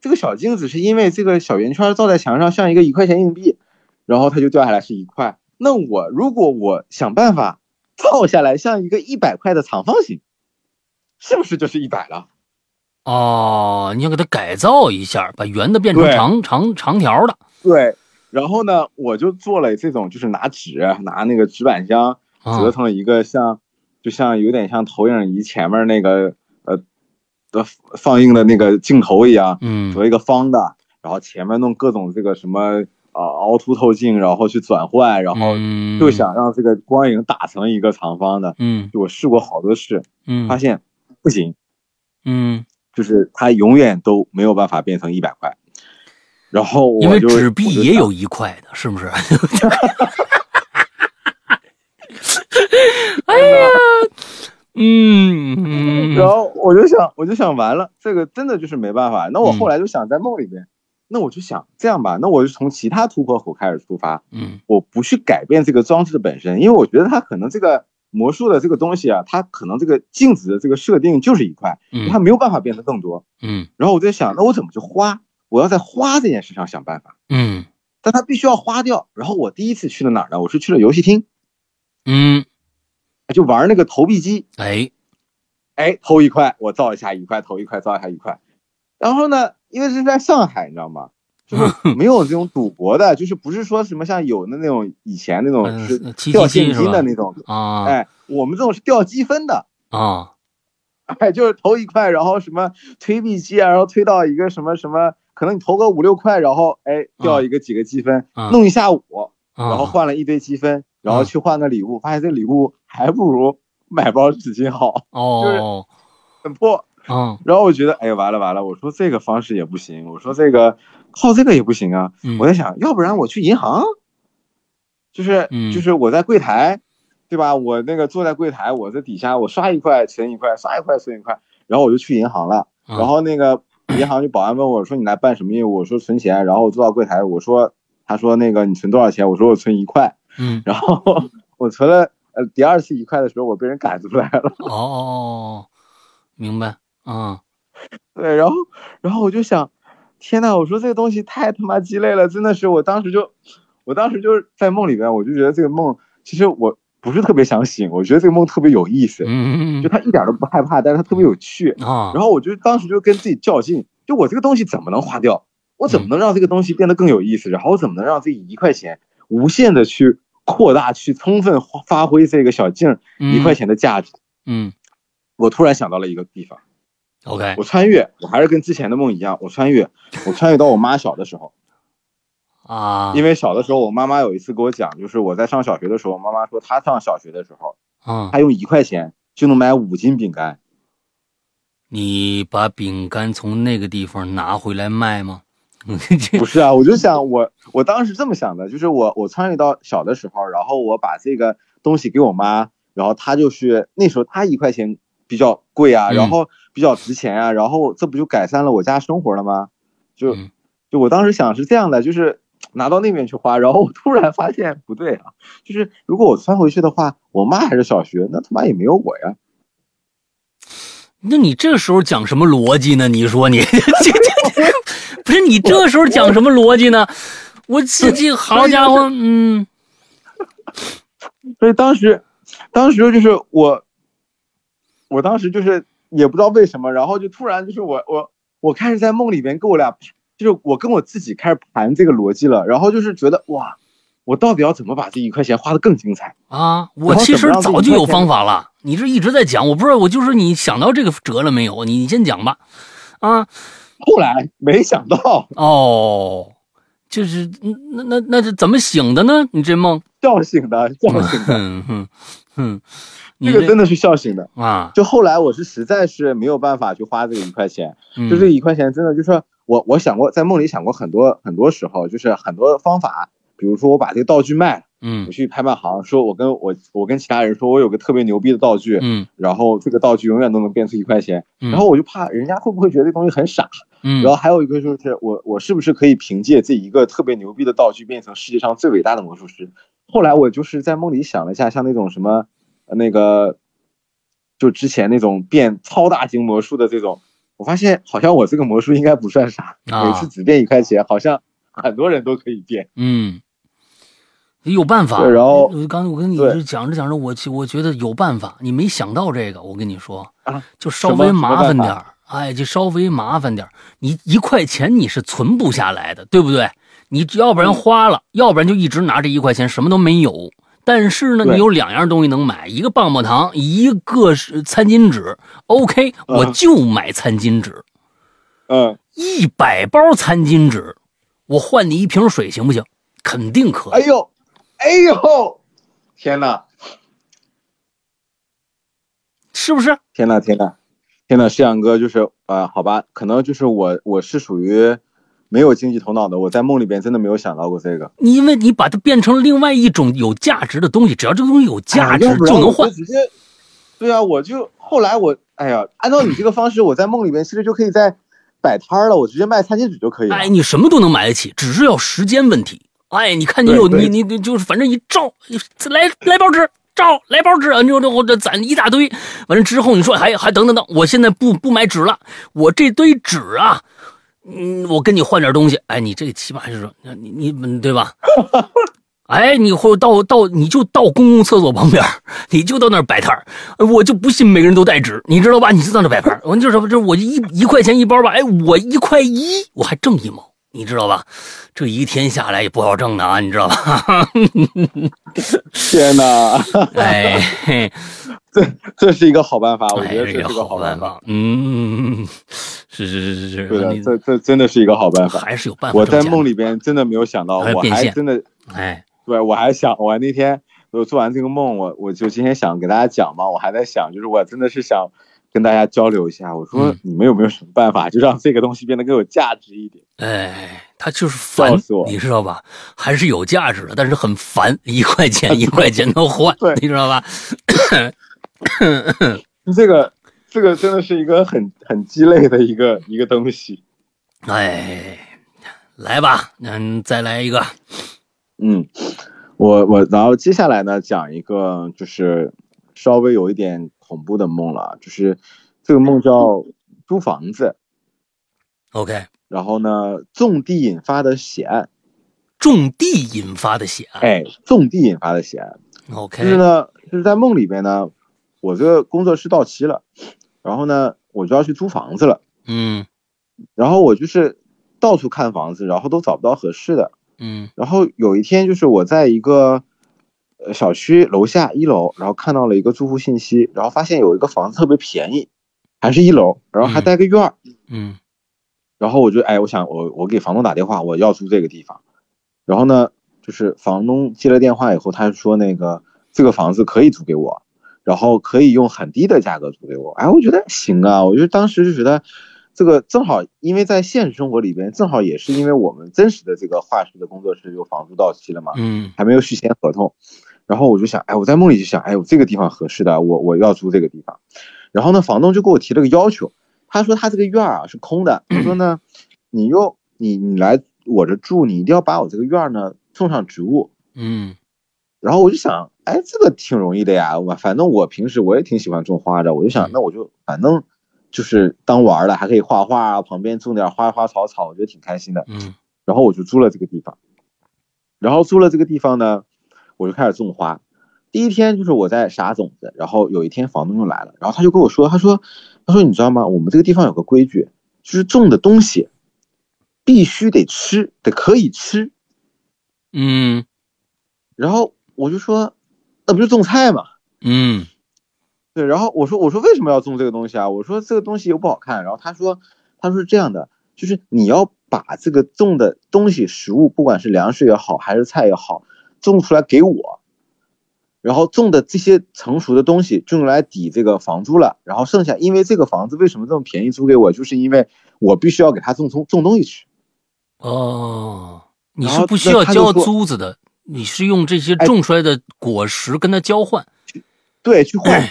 这个小镜子是因为这个小圆圈照在墙上像一个一块钱硬币，然后它就掉下来是一块。那我如果我想办法造下来像一个一百块的长方形，是不是就是一百了？哦，你要给它改造一下，把圆的变成长长长条的。对。然后呢，我就做了这种，就是拿纸拿那个纸板箱啊。折腾了一个像，就像有点像投影仪前面那个呃的放映的那个镜头一样，嗯。做一个方的，然后前面弄各种这个什么啊、凹凸透镜，然后去转换，然后嗯。就想让这个光影打成一个长方的。嗯。就我试过好多次，嗯。发现不行，嗯，就是它永远都没有办法变成一百块。然后我因为就纸币也有一块的，是不是？哎呀，嗯嗯然后我就想，我就想完了，这个真的就是没办法。那我嗯后来就想在梦里边，那我就想这样吧，那我就从其他突破口开始出发，嗯我不去改变这个装置本身，因为我觉得它可能这个魔术的这个东西啊，它可能这个镜子的这个设定就是一块，它嗯没有办法变得更多。嗯然后我在想，那我怎么去花？我要在花这件事上想办法，嗯但它必须要花掉。然后我第一次去了哪儿呢？我是去了游戏厅，嗯，就玩那个投币机。哎，哎，投一块，我造一下一块，投一块，造一下一块。然后呢，因为是在上海，你知道吗？就是 没有这种赌博的，就是不是说什么像有的那种以前那种嗯是掉现金的那种，啊。哎，我们这种是掉积分的，啊，哎，就是投一块，然后什么推币机啊，然后推到一个什么什么，可能你投个五六块，然后哎掉一个几个积分，啊弄一下午，然然后换了一堆积分，然啊后去换个礼物，发现这礼物还不如买包纸巾好，哦，很破。嗯然后我觉得，哎呀，完了完了，我说这个方式也不行，我说这个靠这个也不行啊。嗯我在想，要不然我去银行，就是嗯就是我在柜台，对吧？我那个坐在柜台，我在底下我刷一块存一块，刷一块存一块，然后我就去银行了。嗯然后那个 银行就保安问我说你来办什么业务？我说存钱。然后我坐到柜台，我说他说那个你存多少钱？我说我存一块。嗯，然后我存了呃第二次一块的时候，我被人赶出来了。哦，明白，嗯 对，然后然后我就想，天呐，我说这个东西太他妈鸡肋了，真的是，我当时就，我当时就是在梦里边，我就觉得这个梦其实我不是特别想醒，我觉得这个梦特别有意思，嗯嗯就他一点都不害怕，但是他特别有趣。嗯啊，然后我就当时就跟自己较劲，就我这个东西怎么能花掉？我怎么能让这个东西变得更有意思？然后我怎么能让这一块钱无限的去扩大，去充分发发挥这个小镜一块钱的价值？嗯我突然想到了一个地方，，OK，我穿越，我还是跟之前的梦一样，我穿越，我穿越到我妈小的时候，啊，因为小的时候我妈妈有一次给我讲，就是我在上小学的时候，妈妈说她上小学的时候，嗯，她用一块钱就能买五斤饼干。你把饼干从那个地方拿回来卖吗？不是啊，我就想我我当时这么想的，就是我我穿越到小的时候，然后我把这个东西给我妈，然后她就是那时候她一块钱比较贵啊，嗯。然后比较值钱啊，然后这不就改善了我家生活了吗？就嗯就我当时想是这样的，就是拿到那边去花，然后我突然发现不对啊，就是如果我穿回去的话，我妈还是小学，那他妈也没有我呀。那你这时候讲什么逻辑呢？你说你这这这不是你这时候讲什么逻辑呢？我这这好家伙，嗯所以当时，当时就是我，我当时就是也不知道为什么，然后就突然就是我我我开始在梦里边跟我俩，就是我跟我自己开始盘这个逻辑了，然后就是觉得哇，我到底要怎么把这一块钱花的更精彩？啊，我其实早就有方法了。你这一直在讲，我不知道，我就是你想到这个辙了没有？你你先讲吧。啊，后来没想到哦，就是那那那是怎么醒的呢？你这梦？叫醒的，叫醒的，嗯哼哼，你这个真的是笑醒的。啊，就后来我是实在是没有办法去花这个一块钱，嗯就这一块钱真的就是我我想过在梦里想过很多很多时候，就是很多方法，比如说我把这个道具卖了。嗯我去拍卖行，说我跟我我跟其他人说，我有个特别牛逼的道具，嗯然后这个道具永远都能变出一块钱，嗯，然后我就怕人家会不会觉得这东西很傻，嗯，然后还有一个就是我我是不是可以凭借这一个特别牛逼的道具变成世界上最伟大的魔术师？后来我就是在梦里想了一下，像那种什么呃那个，就之前那种变超大型魔术的这种，我发现好像我这个魔术应该不算啥，啊每次只变一块钱，好像很多人都可以变。嗯，有办法。然后我刚才我跟你讲着讲着，我我觉得有办法。你没想到这个，我跟你说啊，就稍微麻烦点儿。哎，就稍微麻烦点。你一块钱你是存不下来的，对不对？你要不然花了，要不然就一直拿这一块钱，什么都没有。但是呢，你有两样东西能买，一个棒棒糖，一个是餐巾纸。OK，我嗯就买餐巾纸，嗯，一百包餐巾纸，我换你一瓶水行不行？肯定可以。哎呦，哎呦，天哪！是不是？天哪天哪，天哪！世阳哥就是呃，好吧，可能就是我我是属于没有经济头脑的，我在梦里边真的没有想到过这个。你因为你把它变成另外一种有价值的东西，只要这个东西有价值就能换。我直接，对啊，我就后来我哎呀，按照你这个方式，我在梦里边其实就可以在摆摊了，我直接卖餐巾纸就可以了。哎，你什么都能买得起，只是要时间问题。哎，你看你有你你你就是反正一照来来包纸，照来包纸，你说这我这攒一大堆，完了之后你说还还等等等，我现在不不买纸了，我这堆纸啊，嗯，我跟你换点东西，哎，你这个起码是说你你你对吧？哎，你会到到你就到公共厕所旁边，你就到那儿摆摊儿，我就不信每个人都带纸，你知道吧？你就到那摆摊儿，我就是这我一一块钱一包吧，哎，我一块一，我还挣一毛，你知道吧？这一天下来也不好挣的啊，你知道吧？天哪，哎，这这是一个好办法，我哎，觉得这是个好办办法。，嗯，是是是是对的，是，这这真的是一个好办法。还是有办法我。在梦里边真的没有想到，我还真的哎，对我还想，我那天我做完这个梦，我我就今天想给大家讲嘛，我还在想，就是我真的是想跟大家交流一下，我说嗯你们有没有什么办法，就让这个东西变得更有价值一点？哎，它就是烦死我，你知道吧？还是有价值的，但是很烦，一块钱 一块钱的换对，你知道吧？这个这个真的是一个很很鸡肋的一个一个东西。哎，来吧，嗯，再来一个。嗯，我我然后接下来呢讲一个就是稍微有一点恐怖的梦了，就是这个梦叫租房子，OK，然后呢种地引发的血案，种地引发的血案。哎，种地引发的血案，OK，就是呢就是在梦里边呢，我这个工作室到期了，然后呢我就要去租房子了，嗯。然后我就是到处看房子，然后都找不到合适的，嗯。然后有一天，就是我在一个呃小区楼下一楼，然后看到了一个住户信息，然后发现有一个房子特别便宜，还是一楼，然后还带个院儿，嗯。然后我就哎，我想我我给房东打电话，我要租这个地方，然后呢，就是房东接了电话以后，他就说那个这个房子可以租给我，然后可以用很低的价格租给我，哎，我觉得行啊，我就当时就觉得。这个正好，因为在现实生活里边，正好也是因为我们真实的这个画室的工作室有房租到期了嘛，嗯。还没有续签合同，然后我就想，哎，我在梦里就想，哎，我这个地方合适的，我我要租这个地方。然后呢，房东就给我提了个要求，他说他这个院儿啊是空的，他说呢，你又你你来我这住，你一定要把我这个院儿呢种上植物。嗯然后我就想，哎，这个挺容易的呀，我反正我平时我也挺喜欢种花的，我就想，那我就反正就是当玩儿了，还可以画画啊，旁边种点花花草草，我觉得挺开心的。嗯然后我就租了这个地方，然后租了这个地方呢，我就开始种花。第一天就是我在撒种子，然后有一天房东就来了，然后他就跟我说，他说，他说你知道吗？我们这个地方有个规矩，就是种的东西必须得吃，得可以吃。嗯然后我就说，那不就种菜吗？嗯对，然后我说我说为什么要种这个东西啊？我说这个东西又不好看。然后他说他说是这样的，就是你要把这个种的东西食物，不管是粮食也好还是菜也好，种出来给我，然后种的这些成熟的东西就用来抵这个房租了。然后剩下，因为这个房子为什么这么便宜租给我，就是因为我必须要给他种种种东西去。哦，你是不需要交租子的，你是用这些哎种出来的果实跟他交换。对，去换。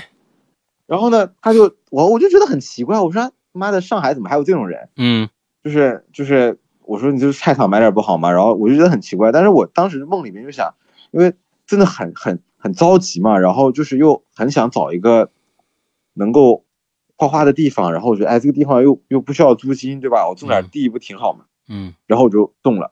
然后呢，他就我我就觉得很奇怪，我说妈的，上海怎么还有这种人？嗯就是就是我说你就是菜场买点不好吗？然后我就觉得很奇怪，但是我当时梦里面就想，因为真的很很很着急嘛，然后就是又很想找一个能够画画的地方，然后我觉得哎这个地方又又不需要租金，对吧？我种点地不挺好吗？嗯然后我就种了，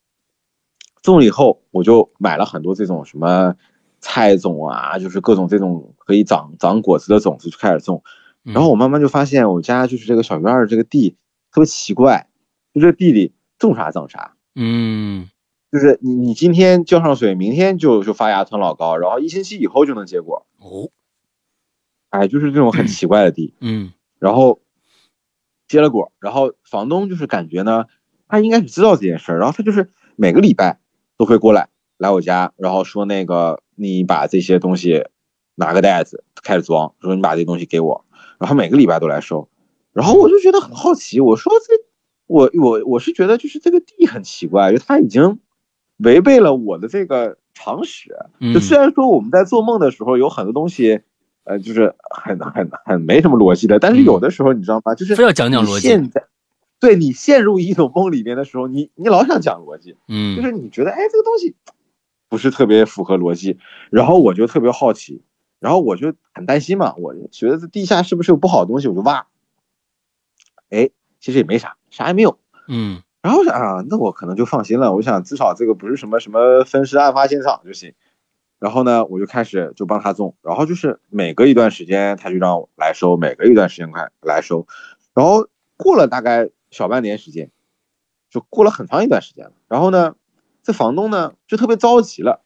种了以后我就买了很多这种什么菜种啊，就是各种这种可以长长果子的种子就开始种。嗯，然后我慢慢就发现，我家就是这个小院儿这个地特别奇怪，就这地里种啥长啥，嗯。就是你你今天浇上水，明天就就发芽长老高，然后一星期以后就能结果，哦。哎，就是这种很奇怪的地。嗯。然后结了果，然后房东就是感觉呢，他应该是知道这件事儿，然后他就是每个礼拜都会过来来我家，然后说那个你把这些东西拿个袋子开始装，说你把这东西给我，然后每个礼拜都来收，然后我就觉得很好奇，我说这我我我是觉得就是这个地很奇怪，就他已经违背了我的这个常识，嗯。就虽然说我们在做梦的时候有很多东西，呃，就是很很很没什么逻辑的，但是有的时候你知道吗？就是非要讲讲逻辑。现在对你陷入一种梦里面的时候，你你老想讲逻辑，嗯。就嗯是你觉得哎这个东西不是特别符合逻辑，然后我就特别好奇，然后我就很担心嘛，我觉得这地下是不是有不好的东西，我就挖，哎，其实也没啥，啥也没有。嗯然后我想啊，那我可能就放心了。我想至少这个不是什么什么分尸案发现场就行。然后呢，我就开始就帮他种，然后就是每隔一段时间他就让我来收，每隔一段时间快来收。然后过了大概小半年时间，就过了很长一段时间了。然后呢，这房东呢就特别着急了，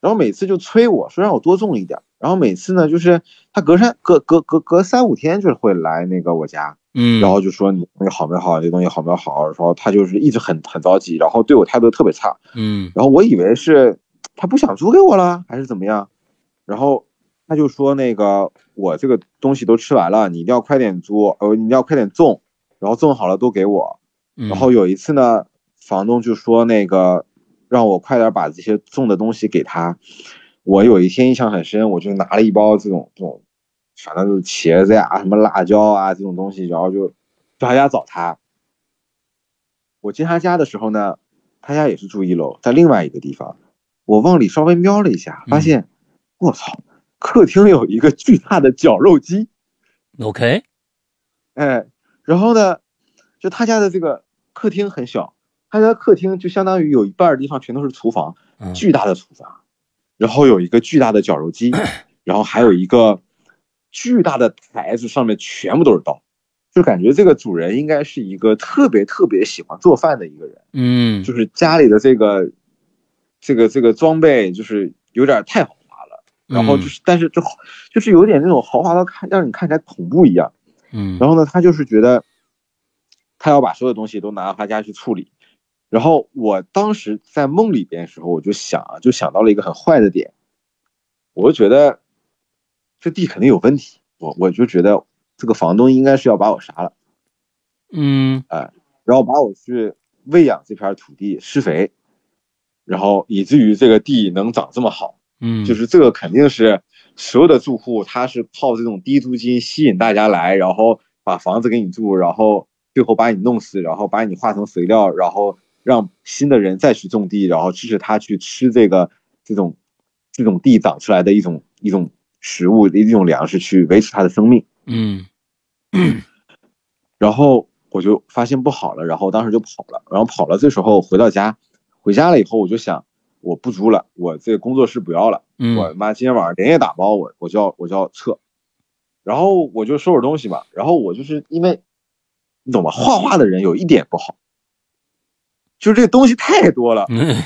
然后每次就催我说让我多种一点。然后每次呢，就是他隔三隔隔隔隔三五天就是会来那个我家，嗯，然后就说你东西好没好，这东西好没好，然后他就是一直很很着急，然后对我态度特别差，嗯然后我以为是他不想租给我了，还是怎么样？然后他就说那个我这个东西都吃完了，你一定要快点租，呃，你一定要快点种，然后种好了都给我。嗯然后有一次呢，房东就说那个让我快点把这些种的东西给他。我有一天印象很深，我就拿了一包这种这种，反正就是茄子呀、什么辣椒啊这种东西，然后就去他家找他。我进他家的时候呢，他家也是住一楼，在另外一个地方。我往里稍微瞄了一下，发现，我操，客厅有一个巨大的绞肉机。OK，哎，然后呢，就他家的这个客厅很小，他家客厅就相当于有一半的地方全都是厨房，嗯巨大的厨房，然后有一个巨大的绞肉机，然后还有一个巨大的台子，上面全部都是刀，就感觉这个主人应该是一个特别特别喜欢做饭的一个人，嗯。就是家里的这个这个这个装备就是有点太豪华了，然后就是但是就就是有点那种豪华到看让你看起来恐怖一样。嗯。然后呢，他就是觉得他要把所有东西都拿到他家去处理。然后我当时在梦里边的时候，我就想啊，就想到了一个很坏的点，我就觉得这地肯定有问题，我我就觉得这个房东应该是要把我杀了，嗯哎然后把我去喂养这片土地施肥，然后以至于这个地能长这么好。嗯，就是这个肯定是所有的住户，他是靠这种低租金吸引大家来，然后把房子给你住，然后最后把你弄死，然后把你化成肥料，然后让新的人再去种地，然后支持他去吃这个这种这种地长出来的一种一种食物一种粮食去维持他的生命。嗯然后我就发现不好了，然后当时就跑了，然后跑了。这时候回到家，回家了以后我就想，我不租了，我这个工作室不要了。嗯我妈今天晚上连夜打包我，我就要我就要撤，然后我就收拾东西嘛，然后我就是因为，你懂吗？画画的人有一点不好，就是这个东西太多了，嗯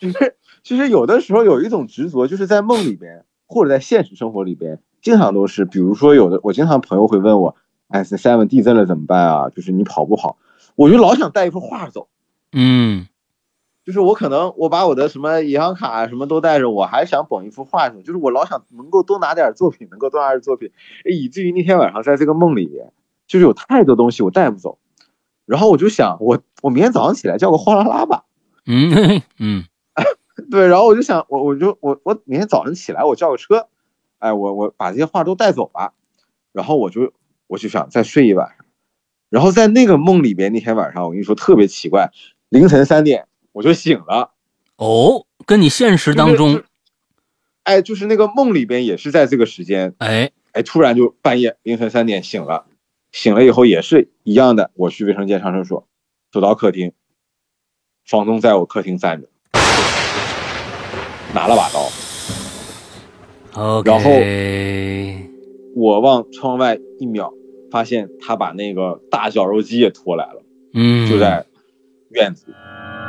就是其实有的时候有一种执着，就是在梦里边或者在现实生活里边，经常都是，比如说有的我经常朋友会问我，哎这，seven 地震了怎么办啊？就是你跑不跑？我就老想带一幅画走。嗯就是我可能我把我的什么银行卡啊什么都带着，我还想捧一幅画去，就是我老想能够多拿点作品，能够多拿点作品，以至于那天晚上在这个梦里边，就是有太多东西我带不走，然后我就想我我明天早上起来叫个哗啦啦吧，嗯嗯。对，然后我就想我我就我我明天早上起来我叫个车，哎我我把这些画都带走吧，然后我就我就想再睡一晚上，然后在那个梦里边那天晚上我跟你说特别奇怪，凌晨三点我就醒了。哦，跟你现实当就中是，哎，就是那个梦里边也是在这个时间，哎。哎，突然就半夜凌晨三点醒了，醒了以后也是一样的，我去卫生间上厕所，走到客厅，房东在我客厅站着，拿了把刀然后我往窗外一瞄，发现他把那个大绞肉机也拖来了，嗯就在院子里，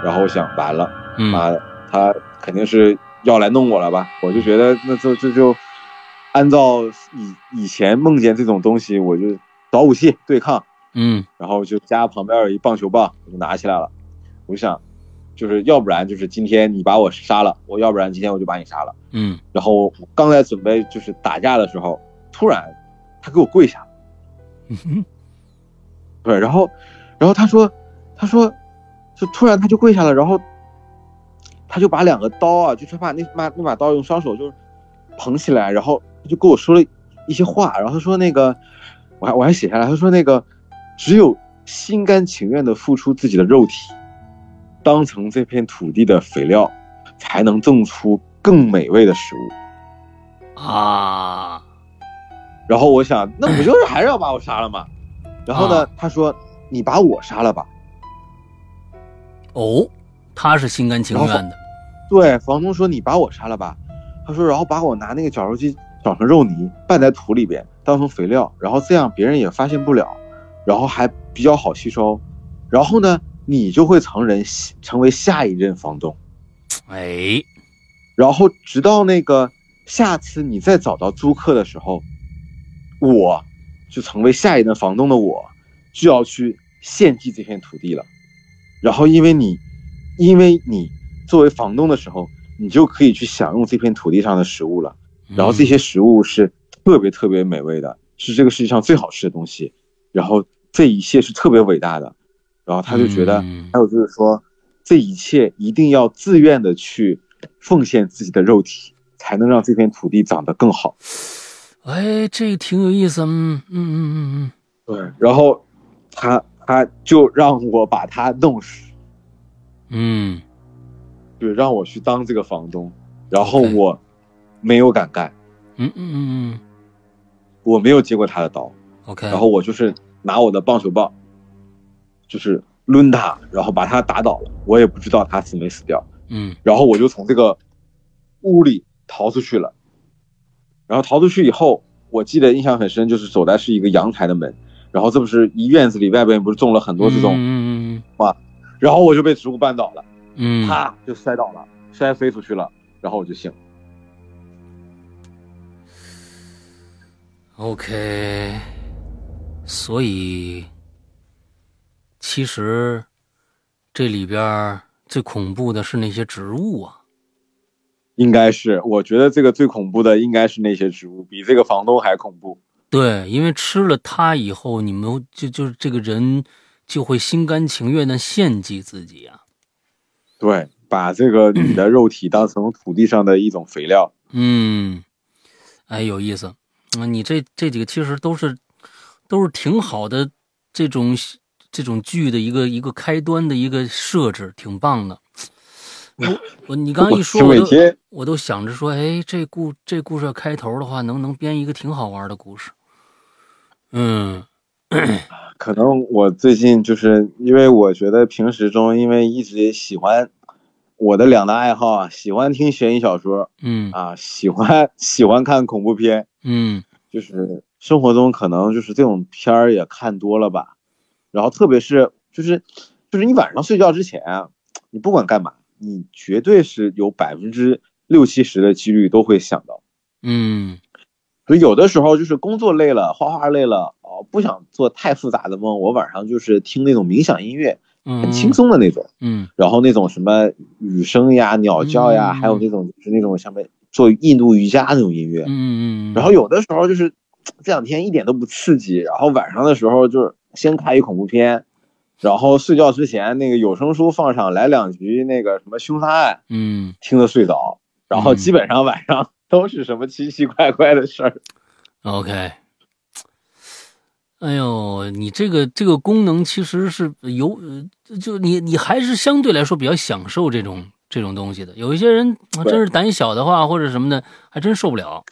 然后我想完了。嗯妈的，他肯定是要来弄我了吧？我就觉得那就这就按照以以前梦见这种东西，我就找武器对抗，嗯然后就家旁边有一棒球棒，我就拿起来了。我就想，就是要不然就是今天你把我杀了，我要不然今天我就把你杀了。嗯然后我刚才准备就是打架的时候，突然他给我跪下了。嗯 对，然后，然后他说，他说，就突然他就跪下了，然后他就把两个刀啊，就是把那把那把刀用双手就是捧起来，然后他就跟我说了一些话，然后他说那个，我还我还写下来，他说那个只有心甘情愿的付出自己的肉体，当成这片土地的肥料，才能种出更美味的食物。啊，然后我想，那不就是还是要把我杀了吗？然后呢，他说你把我杀了吧。哦，他是心甘情愿的，对，房东说你把我杀了吧，他说然后把我拿那个绞肉机绞成肉泥，拌在土里边当成肥料，然后这样别人也发现不了，然后还比较好吸收，然后呢，你就会成人成为下一任房东，哎，然后直到那个下次你再找到租客的时候，我就成为下一任房东的我，就要去献祭这片土地了。然后因为你，因为你作为房东的时候，你就可以去享用这片土地上的食物了。然后这些食物是特别特别美味的，是这个世界上最好吃的东西。然后这一切是特别伟大的。然后他就觉得，嗯还有就是说，这一切一定要自愿的去奉献自己的肉体，才能让这片土地长得更好。哎，这挺有意思，嗯嗯嗯嗯嗯对，然后他他就让我把他弄死，嗯对，让我去当这个房东。然后我没有敢干，嗯嗯嗯嗯我没有接过他的刀，，OK，然后我就是拿我的棒球棒，就是抡他，然后把他打倒了。我也不知道他死没死掉。嗯然后我就从这个屋里逃出去了。然后逃出去以后，我记得印象很深，就是走的是一个阳台的门，然后这不是一院子里外边不是种了很多这种，嗯嗯然后我就被植物绊倒了，嗯，啪就摔倒了，摔飞出去了，然后我就醒了。OK，所以其实这里边最恐怖的是那些植物啊。应该是，我觉得这个最恐怖的应该是那些植物，比这个房东还恐怖。对，因为吃了它以后，你们就就是这个人就会心甘情愿的献祭自己啊。对，把这个你的肉体当成土地上的一种肥料。嗯，哎，有意思。啊，你这这几个其实都是都是挺好的这种这种剧的一个一个开端的一个设置，挺棒的。我 我你刚刚一说，我我都每天我都想着说，哎，这故这故事开头的话，能能编一个挺好玩的故事。嗯可能我最近就是因为我觉得平时中，因为一直喜欢我的两大爱好啊，喜欢听悬疑小说嗯。啊，喜欢喜欢看恐怖片，嗯。就是生活中可能就是这种片儿也看多了吧，然后特别是就是就是你晚上睡觉之前啊，你不管干嘛，你绝对是有百分之六七十的几率都会想到。嗯。所以有的时候就是工作累了，画画累了，哦，不想做太复杂的梦，我晚上就是听那种冥想音乐，嗯，很轻松的那种，嗯。然后那种什么雨声呀、鸟叫呀，嗯还有那种就是那种像面做印度瑜伽那种音乐。嗯，然后有的时候就是这两天一点都不刺激，然后晚上的时候就是先看一恐怖片，然后睡觉之前那个有声书放上来两局那个什么凶杀案，嗯。听得睡着，然后嗯。基本上晚上都是什么奇奇怪怪的事儿。OK。哎呦，你这个这个功能其实是有，呃就你你还是相对来说比较享受这种这种东西的。有一些人啊真是胆小的话或者什么的，还真受不了。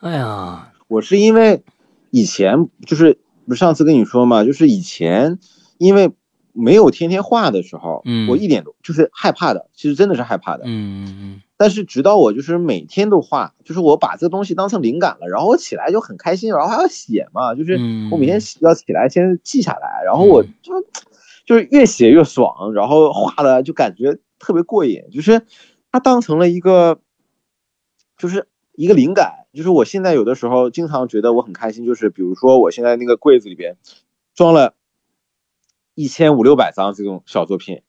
哎呀，我是因为以前就是不是上次跟你说嘛，就是以前因为没有天天画的时候，嗯。我一点都就是害怕的，其实真的是害怕的。嗯嗯但是直到我就是每天都画，就是我把这个东西当成灵感了，然后我起来就很开心，然后还要写嘛，就是嗯。我每天要起来先记下来，然后我就就是越写越爽，然后画的就感觉特别过瘾，就是它当成了一个就是一个灵感，就是我现在有的时候经常觉得我很开心，就是比如说我现在那个柜子里边装了一千五六百张这种小作品。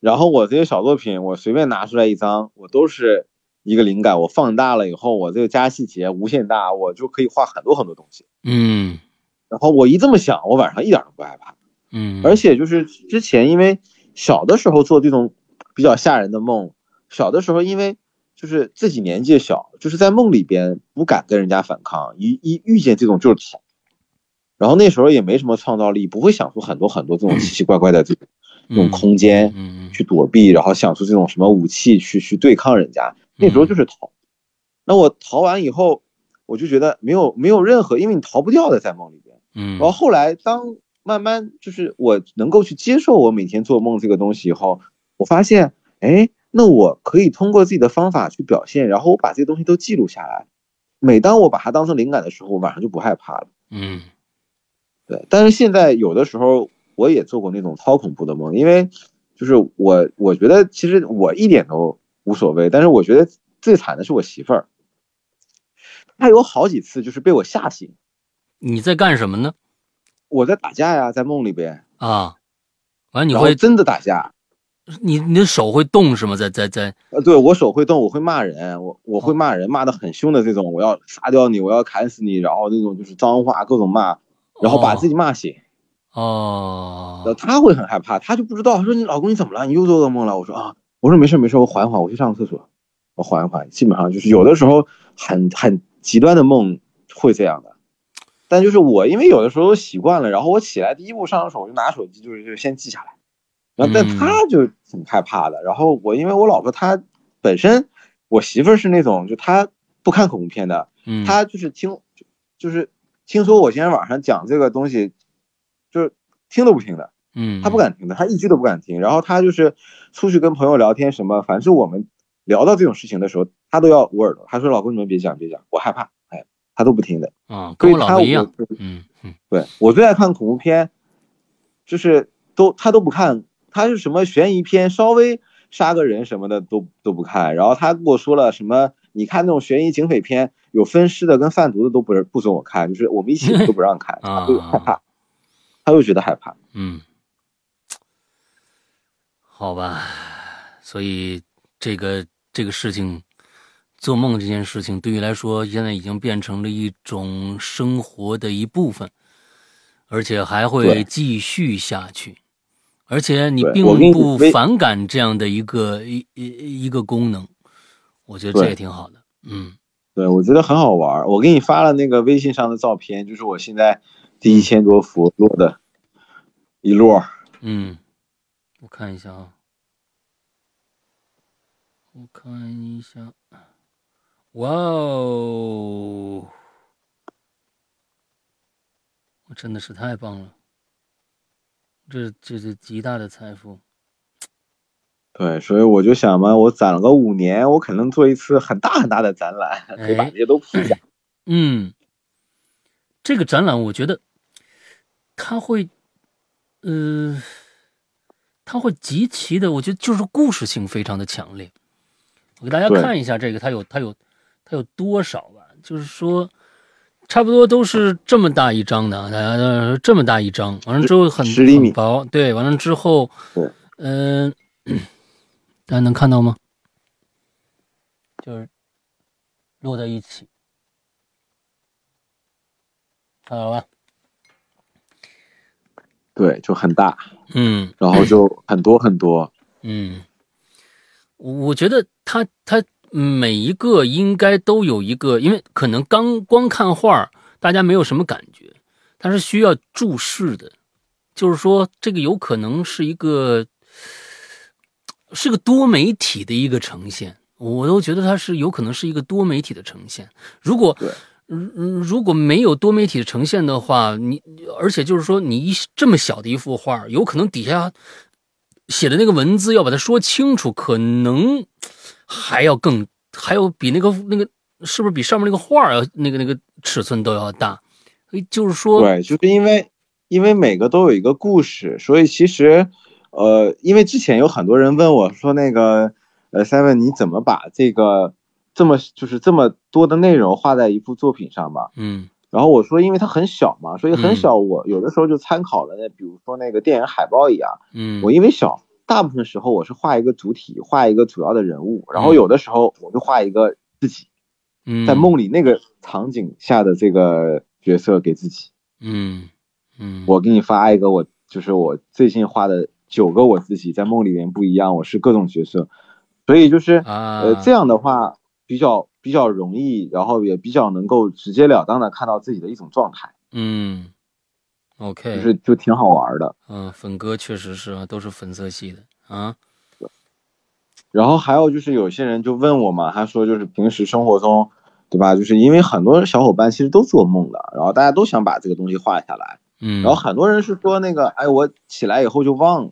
然后我这些小作品，我随便拿出来一张，我都是一个灵感。我放大了以后，我这个加细节无限大，我就可以画很多很多东西。嗯然后我一这么想，我晚上一点都不害怕。嗯，而且就是之前因为小的时候做这种比较吓人的梦，小的时候因为就是自己年纪小，就是在梦里边不敢跟人家反抗，一一遇见这种就是逃。然后那时候也没什么创造力，不会想出很多很多这种奇奇怪怪的这种空间。去躲避，然后想出这种什么武器去去对抗人家。那时候就是逃。那我逃完以后，我就觉得没有没有任何，因为你逃不掉的在梦里边。嗯，然后后来当慢慢就是我能够去接受我每天做梦这个东西以后，我发现，哎，那我可以通过自己的方法去表现，然后我把这些东西都记录下来。每当我把它当成灵感的时候，我晚上就不害怕了。嗯对，但是现在有的时候我也做过那种超恐怖的梦，因为就是我我觉得其实我一点都无所谓，但是我觉得最惨的是我媳妇儿，她有好几次就是被我吓醒，你在干什么呢？我在打架呀，在梦里边，啊，完了你会真的打架，你你的手会动是吗？在在在，呃，对我手会动，我会骂人，我我会骂人，骂的很凶的这种，我要杀掉你，我要砍死你，然后那种就是脏话各种骂，然后把自己骂醒。哦，然后他会很害怕，他就不知道，他说你老公你怎么了？你又做噩梦了？我说啊，我说没事没事，我缓一缓，我去上个厕所，我缓一缓。基本上就是有的时候很很极端的梦会这样的，但就是我因为有的时候习惯了，然后我起来第一步上手就拿手机，就是就先记下来。然后但他就挺害怕的。然后我因为我老婆她本身，我媳妇儿是那种就她不看恐怖片的，嗯，她就是听就是听说我今天晚上讲这个东西，就是听都不听的。嗯，他不敢听的，他一句都不敢听。然后他就是出去跟朋友聊天什么，凡是我们聊到这种事情的时候，他都要捂耳朵。他说：“老公，你们别讲，别讲，我害怕。”哎，他都不听的。啊，跟我老婆一样。嗯嗯，对我最爱看恐怖片，就是都他都不看，他是什么悬疑片，稍微杀个人什么的都都不看。然后他跟我说了什么，你看那种悬疑警匪片，有分尸的跟贩毒的都不是不准我看，就是我们一起都不让看，他就害怕，他就觉得害怕。嗯。好吧，所以这个这个事情，做梦这件事情，对于来说，现在已经变成了一种生活的一部分，而且还会继续下去。而且你并不反感这样的一个一一一个功能，我觉得这也挺好的。嗯，对，我觉得很好玩。我给你发了那个微信上的照片，就是我现在第一千多幅落的一摞。嗯。我看一下啊，我看一下，哇哦，我真的是太棒了，这这是极大的财富。对，所以我就想嘛，我攒了个五年，我可能做一次很大很大的展览，可以把这些都铺下。嗯，这个展览我觉得，他会，呃。它会极其的，我觉得就是故事性非常的强烈。我给大家看一下这个，它有它有它有多少吧？就是说，差不多都是这么大一张的，大家这么大一张，完了之后很很薄，对，完了之后，嗯，大家能看到吗？就是摞在一起，看到了吧？对，就很大。嗯，然后就很多很多，嗯，我觉得他他每一个应该都有一个，因为可能刚光看画大家没有什么感觉，它是需要注释的，就是说这个有可能是一个是个多媒体的一个呈现，我都觉得它是有可能是一个多媒体的呈现，如果。嗯嗯，如果没有多媒体的呈现的话，你而且就是说，你一这么小的一幅画，有可能底下写的那个文字要把它说清楚，可能还要更，还有比那个那个是不是比上面那个画要那个那个尺寸都要大？就是说，对，就是因为因为每个都有一个故事，所以其实呃，因为之前有很多人问我说，那个呃，seven 你怎么把这个。这么就是这么多的内容画在一幅作品上嘛，嗯，然后我说，因为它很小嘛，所以很小，我有的时候就参考了那，比如说那个电影海报一样，嗯，我因为小，大部分时候我是画一个主体，画一个主要的人物，然后有的时候我就画一个自己，嗯。在梦里那个场景下的这个角色给自己，嗯嗯，我给你发一个，我就是我最近画的九个我自己在梦里面不一样，我是各种角色，所以就是呃这样的话。比较比较容易，然后也比较能够直截了当的看到自己的一种状态。嗯，OK，就是就挺好玩的。嗯，粉哥确实是啊都是粉色系的啊。然后还有就是有些人就问我嘛，他说就是平时生活中，对吧？就是因为很多小伙伴其实都做梦的，然后大家都想把这个东西画下来。嗯，然后很多人是说那个，哎，我起来以后就忘了。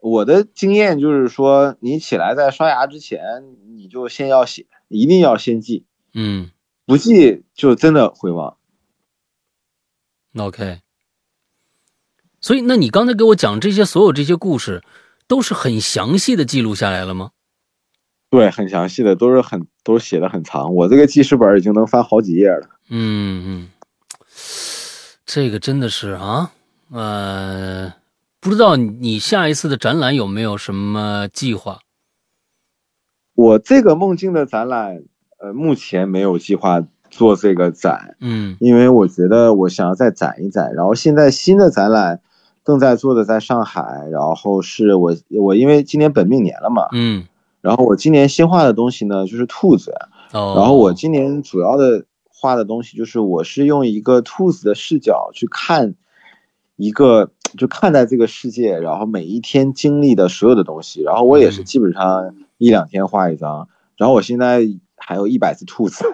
我的经验就是说，你起来在刷牙之前，你就先要写。一定要先记，嗯，不记就真的会忘。OK，所以那你刚才给我讲这些所有这些故事，都是很详细的记录下来了吗？对，很详细的，都是很都写的很长。我这个记事本已经能翻好几页了。嗯嗯，这个真的是啊，呃。不知道你下一次的展览有没有什么计划？我这个梦境的展览，呃，目前没有计划做这个展，嗯。因为我觉得我想要再展一展。然后现在新的展览正在做的在上海，然后是我我因为今年本命年了嘛，嗯。然后我今年新画的东西呢就是兔子，哦，然后我今年主要的画的东西就是我是用一个兔子的视角去看一个就看待这个世界，然后每一天经历的所有的东西，然后我也是嗯基本上一两天画一张，然后我现在还有一百只兔子，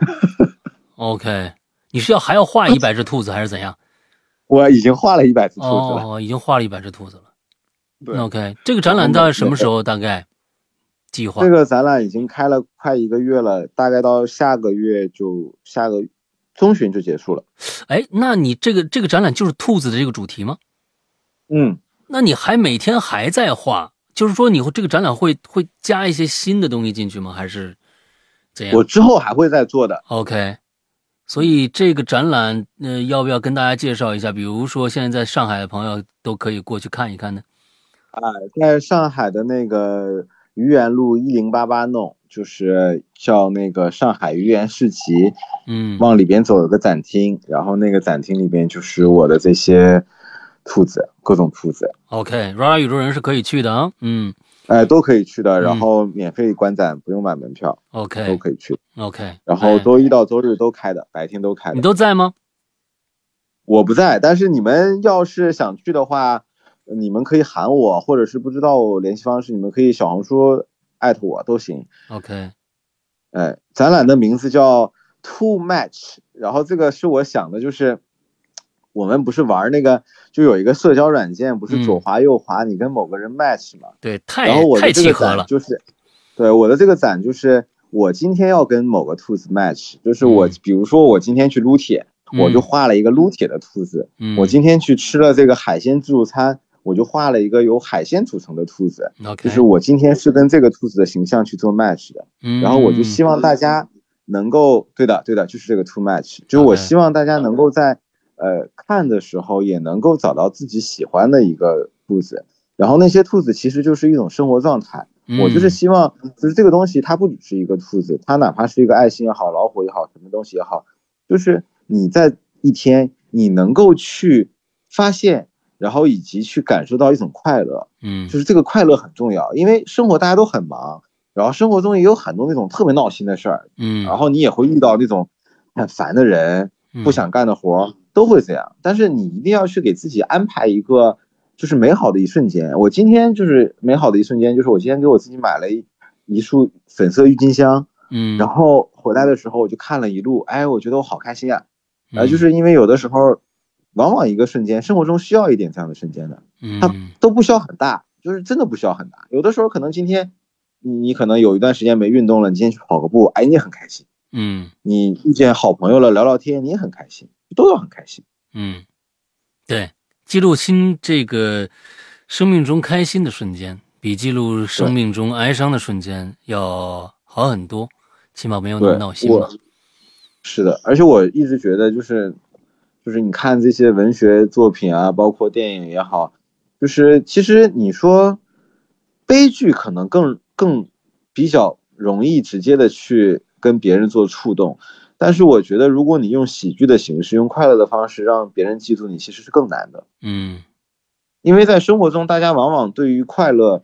OK，你是要还要画一百只兔子还是怎样？我已经画了一百只兔子了。哦，已经画了一百只兔子了。对，OK，这个展览大概什么时候大概计划这？个展览已经开了快一个月了，大概到下个月就下个中旬就结束了。哎，那你这个这个展览就是兔子的这个主题吗？嗯，那你还每天还在画？就是说，你会这个展览会会加一些新的东西进去吗？还是怎样我之后还会再做的。？OK，所以这个展览，呃，要不要跟大家介绍一下？比如说，现在在上海的朋友都可以过去看一看呢。啊，在上海的那个愚园路一零八八弄，就是叫那个上海豫园市集，嗯往里边走有个展厅，然后那个展厅里边就是我的这些兔子，各种兔子，，OK，RARA 宇宙人是可以去的啊。嗯哎，都可以去的，嗯然后免费观展，不用买门票，，OK 都可以去。OK，然后哎周一到周日都开的，白天都开你。都在吗？我不在，但是你们要是想去的话，你们可以喊我，或者是不知道我联系方式，你们可以小红书艾特我都行。OK，哎，展览的名字叫 Two Match，然后这个是我想的，就是我们不是玩那个，就有一个社交软件，不是左滑右滑，你跟某个人 match 嘛？对，太然后我太的这个契合了。展就是，对我的这个展就是我今天要跟某个兔子 match，就是我、嗯。比如说我今天去撸铁，我就嗯画了一个撸铁的兔子；嗯，我今天去吃了这个海鲜自助餐，我就画了一个由海鲜组成的兔子。就是我今天是跟这个兔子的形象去做 match 的。嗯，然后我就希望大家能够，对的，对的，就是这个 two match，就是我希望大家能够在呃看的时候也能够找到自己喜欢的一个兔子，然后那些兔子其实就是一种生活状态，我就是嗯希望，就是这个东西它不只是一个兔子，它哪怕是一个爱心也好，老虎也好，什么东西也好，就是你在一天你能够去发现，然后以及去感受到一种快乐，嗯就是这个快乐很重要，因为生活大家都很忙，然后生活中也有很多那种特别闹心的事儿，嗯，然后你也会遇到那种很烦的人，嗯不想干的活儿，都会这样。但是你一定要去给自己安排一个就是美好的一瞬间。我今天就是美好的一瞬间，就是我今天给我自己买了一一束粉色郁金香，嗯，然后回来的时候我就看了一路，哎，我觉得我好开心啊！啊，就嗯是因为有的时候，往往一个瞬间，生活中需要一点这样的瞬间的。它嗯都不需要很大，就是真的不需要很大。有的时候可能今天你你可能有一段时间没运动了，你今天去跑个步，哎，你也很开心。嗯你遇见好朋友了，聊聊天，你也很开心，都要很开心。嗯，对，记录新这个生命中开心的瞬间，比记录生命中哀伤的瞬间要好很多，起码没有那么，闹心嘛我。是的，而且我一直觉得就是就是你看这些文学作品啊，包括电影也好，就是其实你说悲剧可能更更比较容易直接的去跟别人做触动，但是我觉得如果你用喜剧的形式，用快乐的方式让别人记住你，其实是更难的。嗯因为在生活中，大家往往对于快乐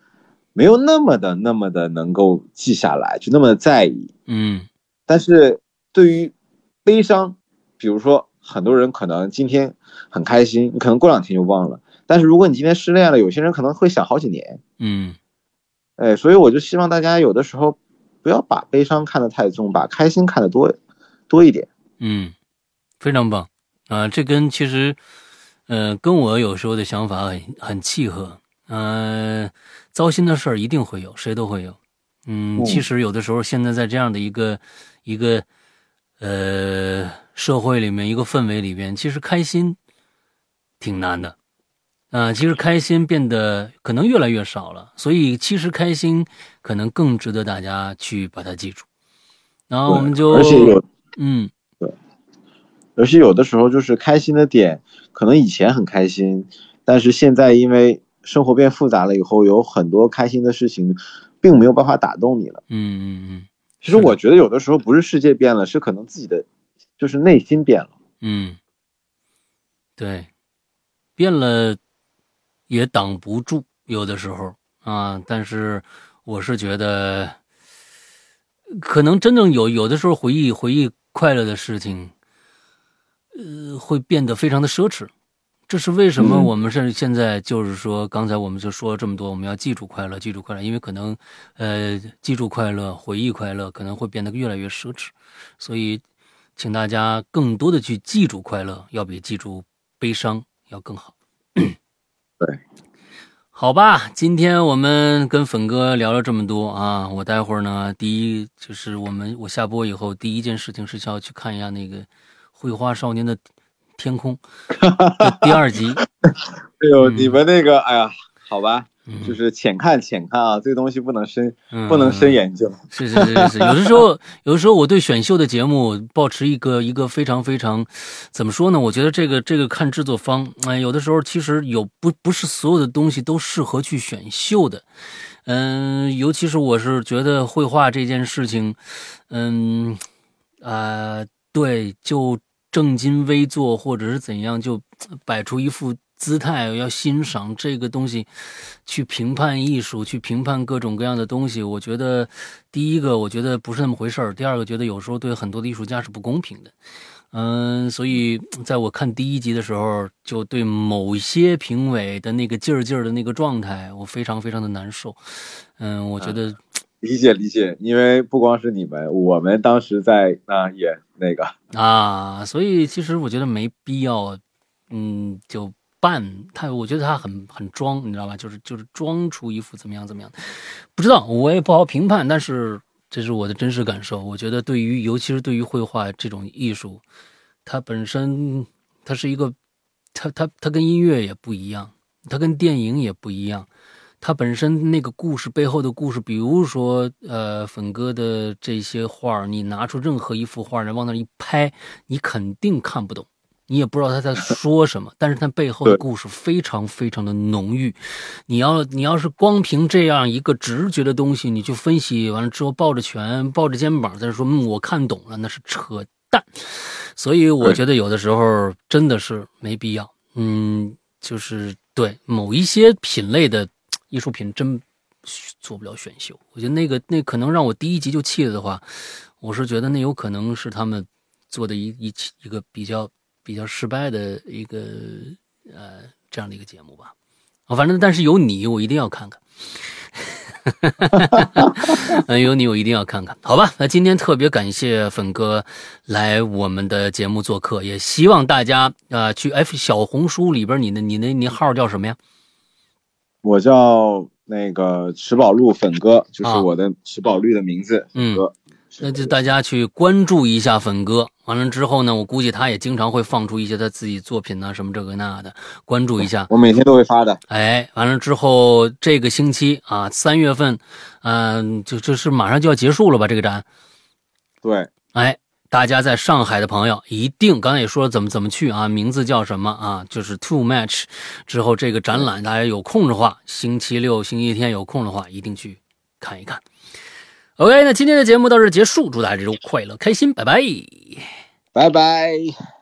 没有那么的、那么的能够记下来，就那么的在意。嗯但是对于悲伤，比如说很多人可能今天很开心，你可能过两天就忘了。但是如果你今天失恋了，有些人可能会想好几年。嗯哎，所以我就希望大家有的时候不要把悲伤看得太重，把开心看得多多一点。嗯，非常棒啊！这跟其实，呃，跟我有时候的想法很很契合。呃，糟心的事儿一定会有，谁都会有。嗯，嗯其实有的时候，现在在这样的一个一个呃社会里面，一个氛围里边，其实开心挺难的。啊、其实开心变得可能越来越少了，所以其实开心可能更值得大家去把它记住。然后我们就，而且有，嗯对而且有的时候就是开心的点，可能以前很开心，但是现在因为生活变复杂了以后，有很多开心的事情，并没有办法打动你了。嗯嗯嗯其实我觉得有的时候不是世界变了，是可能自己的就是内心变了。嗯，对，变了也挡不住，有的时候啊。但是我是觉得，可能真正有有的时候回忆回忆快乐的事情，呃，会变得非常的奢侈。这是为什么？嗯我们是现在就是说，刚才我们就说了这么多，我们要记住快乐，记住快乐，因为可能，呃，记住快乐，回忆快乐，可能会变得越来越奢侈，所以，请大家更多的去记住快乐，要比记住悲伤要更好。对，好吧，今天我们跟粉哥聊了这么多啊，我待会儿呢，第一就是我们我下播以后第一件事情是要去看一下那个《绘画少年的天空》的 第二集。哎呦，嗯你们那个，哎呀，好吧，嗯就是浅看浅看啊，这个东西不能深嗯不能深研究。是是是是是，有的时候，有的时候我对选秀的节目保持一个一个非常非常，怎么说呢？我觉得这个这个看制作方，哎，有的时候其实有不不是所有的东西都适合去选秀的，嗯，尤其是我是觉得绘画这件事情，嗯，啊、对，就正襟危坐或者是怎样，就摆出一副姿态，要欣赏这个东西，去评判艺术，去评判各种各样的东西。我觉得，第一个，我觉得不是那么回事儿；第二个，觉得有时候对很多的艺术家是不公平的。嗯，所以在我看第一集的时候，就对某些评委的那个劲儿劲儿的那个状态，我非常非常的难受。嗯，我觉得，理解理解，因为不光是你们，我们当时在那、也那个，啊，所以其实我觉得没必要，嗯，就扮他，我觉得他很很装，你知道吧？就是就是装出一副怎么样怎么样，不知道我也不好评判，但是这是我的真实感受。我觉得对于尤其是对于绘画这种艺术，它本身它是一个，它它它跟音乐也不一样，它跟电影也不一样。它本身那个故事背后的故事，比如说，呃，粉哥的这些画儿，你拿出任何一幅画来往那一拍，你肯定看不懂，你也不知道他在说什么，但是他背后的故事非常非常的浓郁。你要你要是光凭这样一个直觉的东西，你去分析完了之后，抱着拳抱着肩膀在那说，嗯，我看懂了，那是扯淡。所以我觉得有的时候真的是没必要。嗯，就是对某一些品类的艺术品真做不了选秀。我觉得那个那可能让我第一集就气了的话，我是觉得那有可能是他们做的一一一个比较比较失败的一个呃这样的一个节目吧。啊，反正但是有你，我一定要看看。嗯，有你我一定要看看，好吧？那今天特别感谢粉哥来我们的节目做客，也希望大家啊、去 F 小红书里边，你的你的你号叫什么呀？我叫那个石宝路粉哥，就是啊我的石宝绿的名字，嗯。那就大家去关注一下粉哥。完了之后呢，我估计他也经常会放出一些他自己作品呐、什么这个那的，关注一下。我每天都会发的。哎，完了之后，这个星期啊，三月份，嗯、就就是马上就要结束了吧？这个展，对，哎，大家在上海的朋友一定，刚才也说了怎么怎么去啊，名字叫什么啊？就是 Two Match 之后这个展览，大家有空的话，星期六、星期天有空的话，一定去看一看。OK，那今天的节目到这结束，祝大家这周快乐开心，拜拜。拜拜。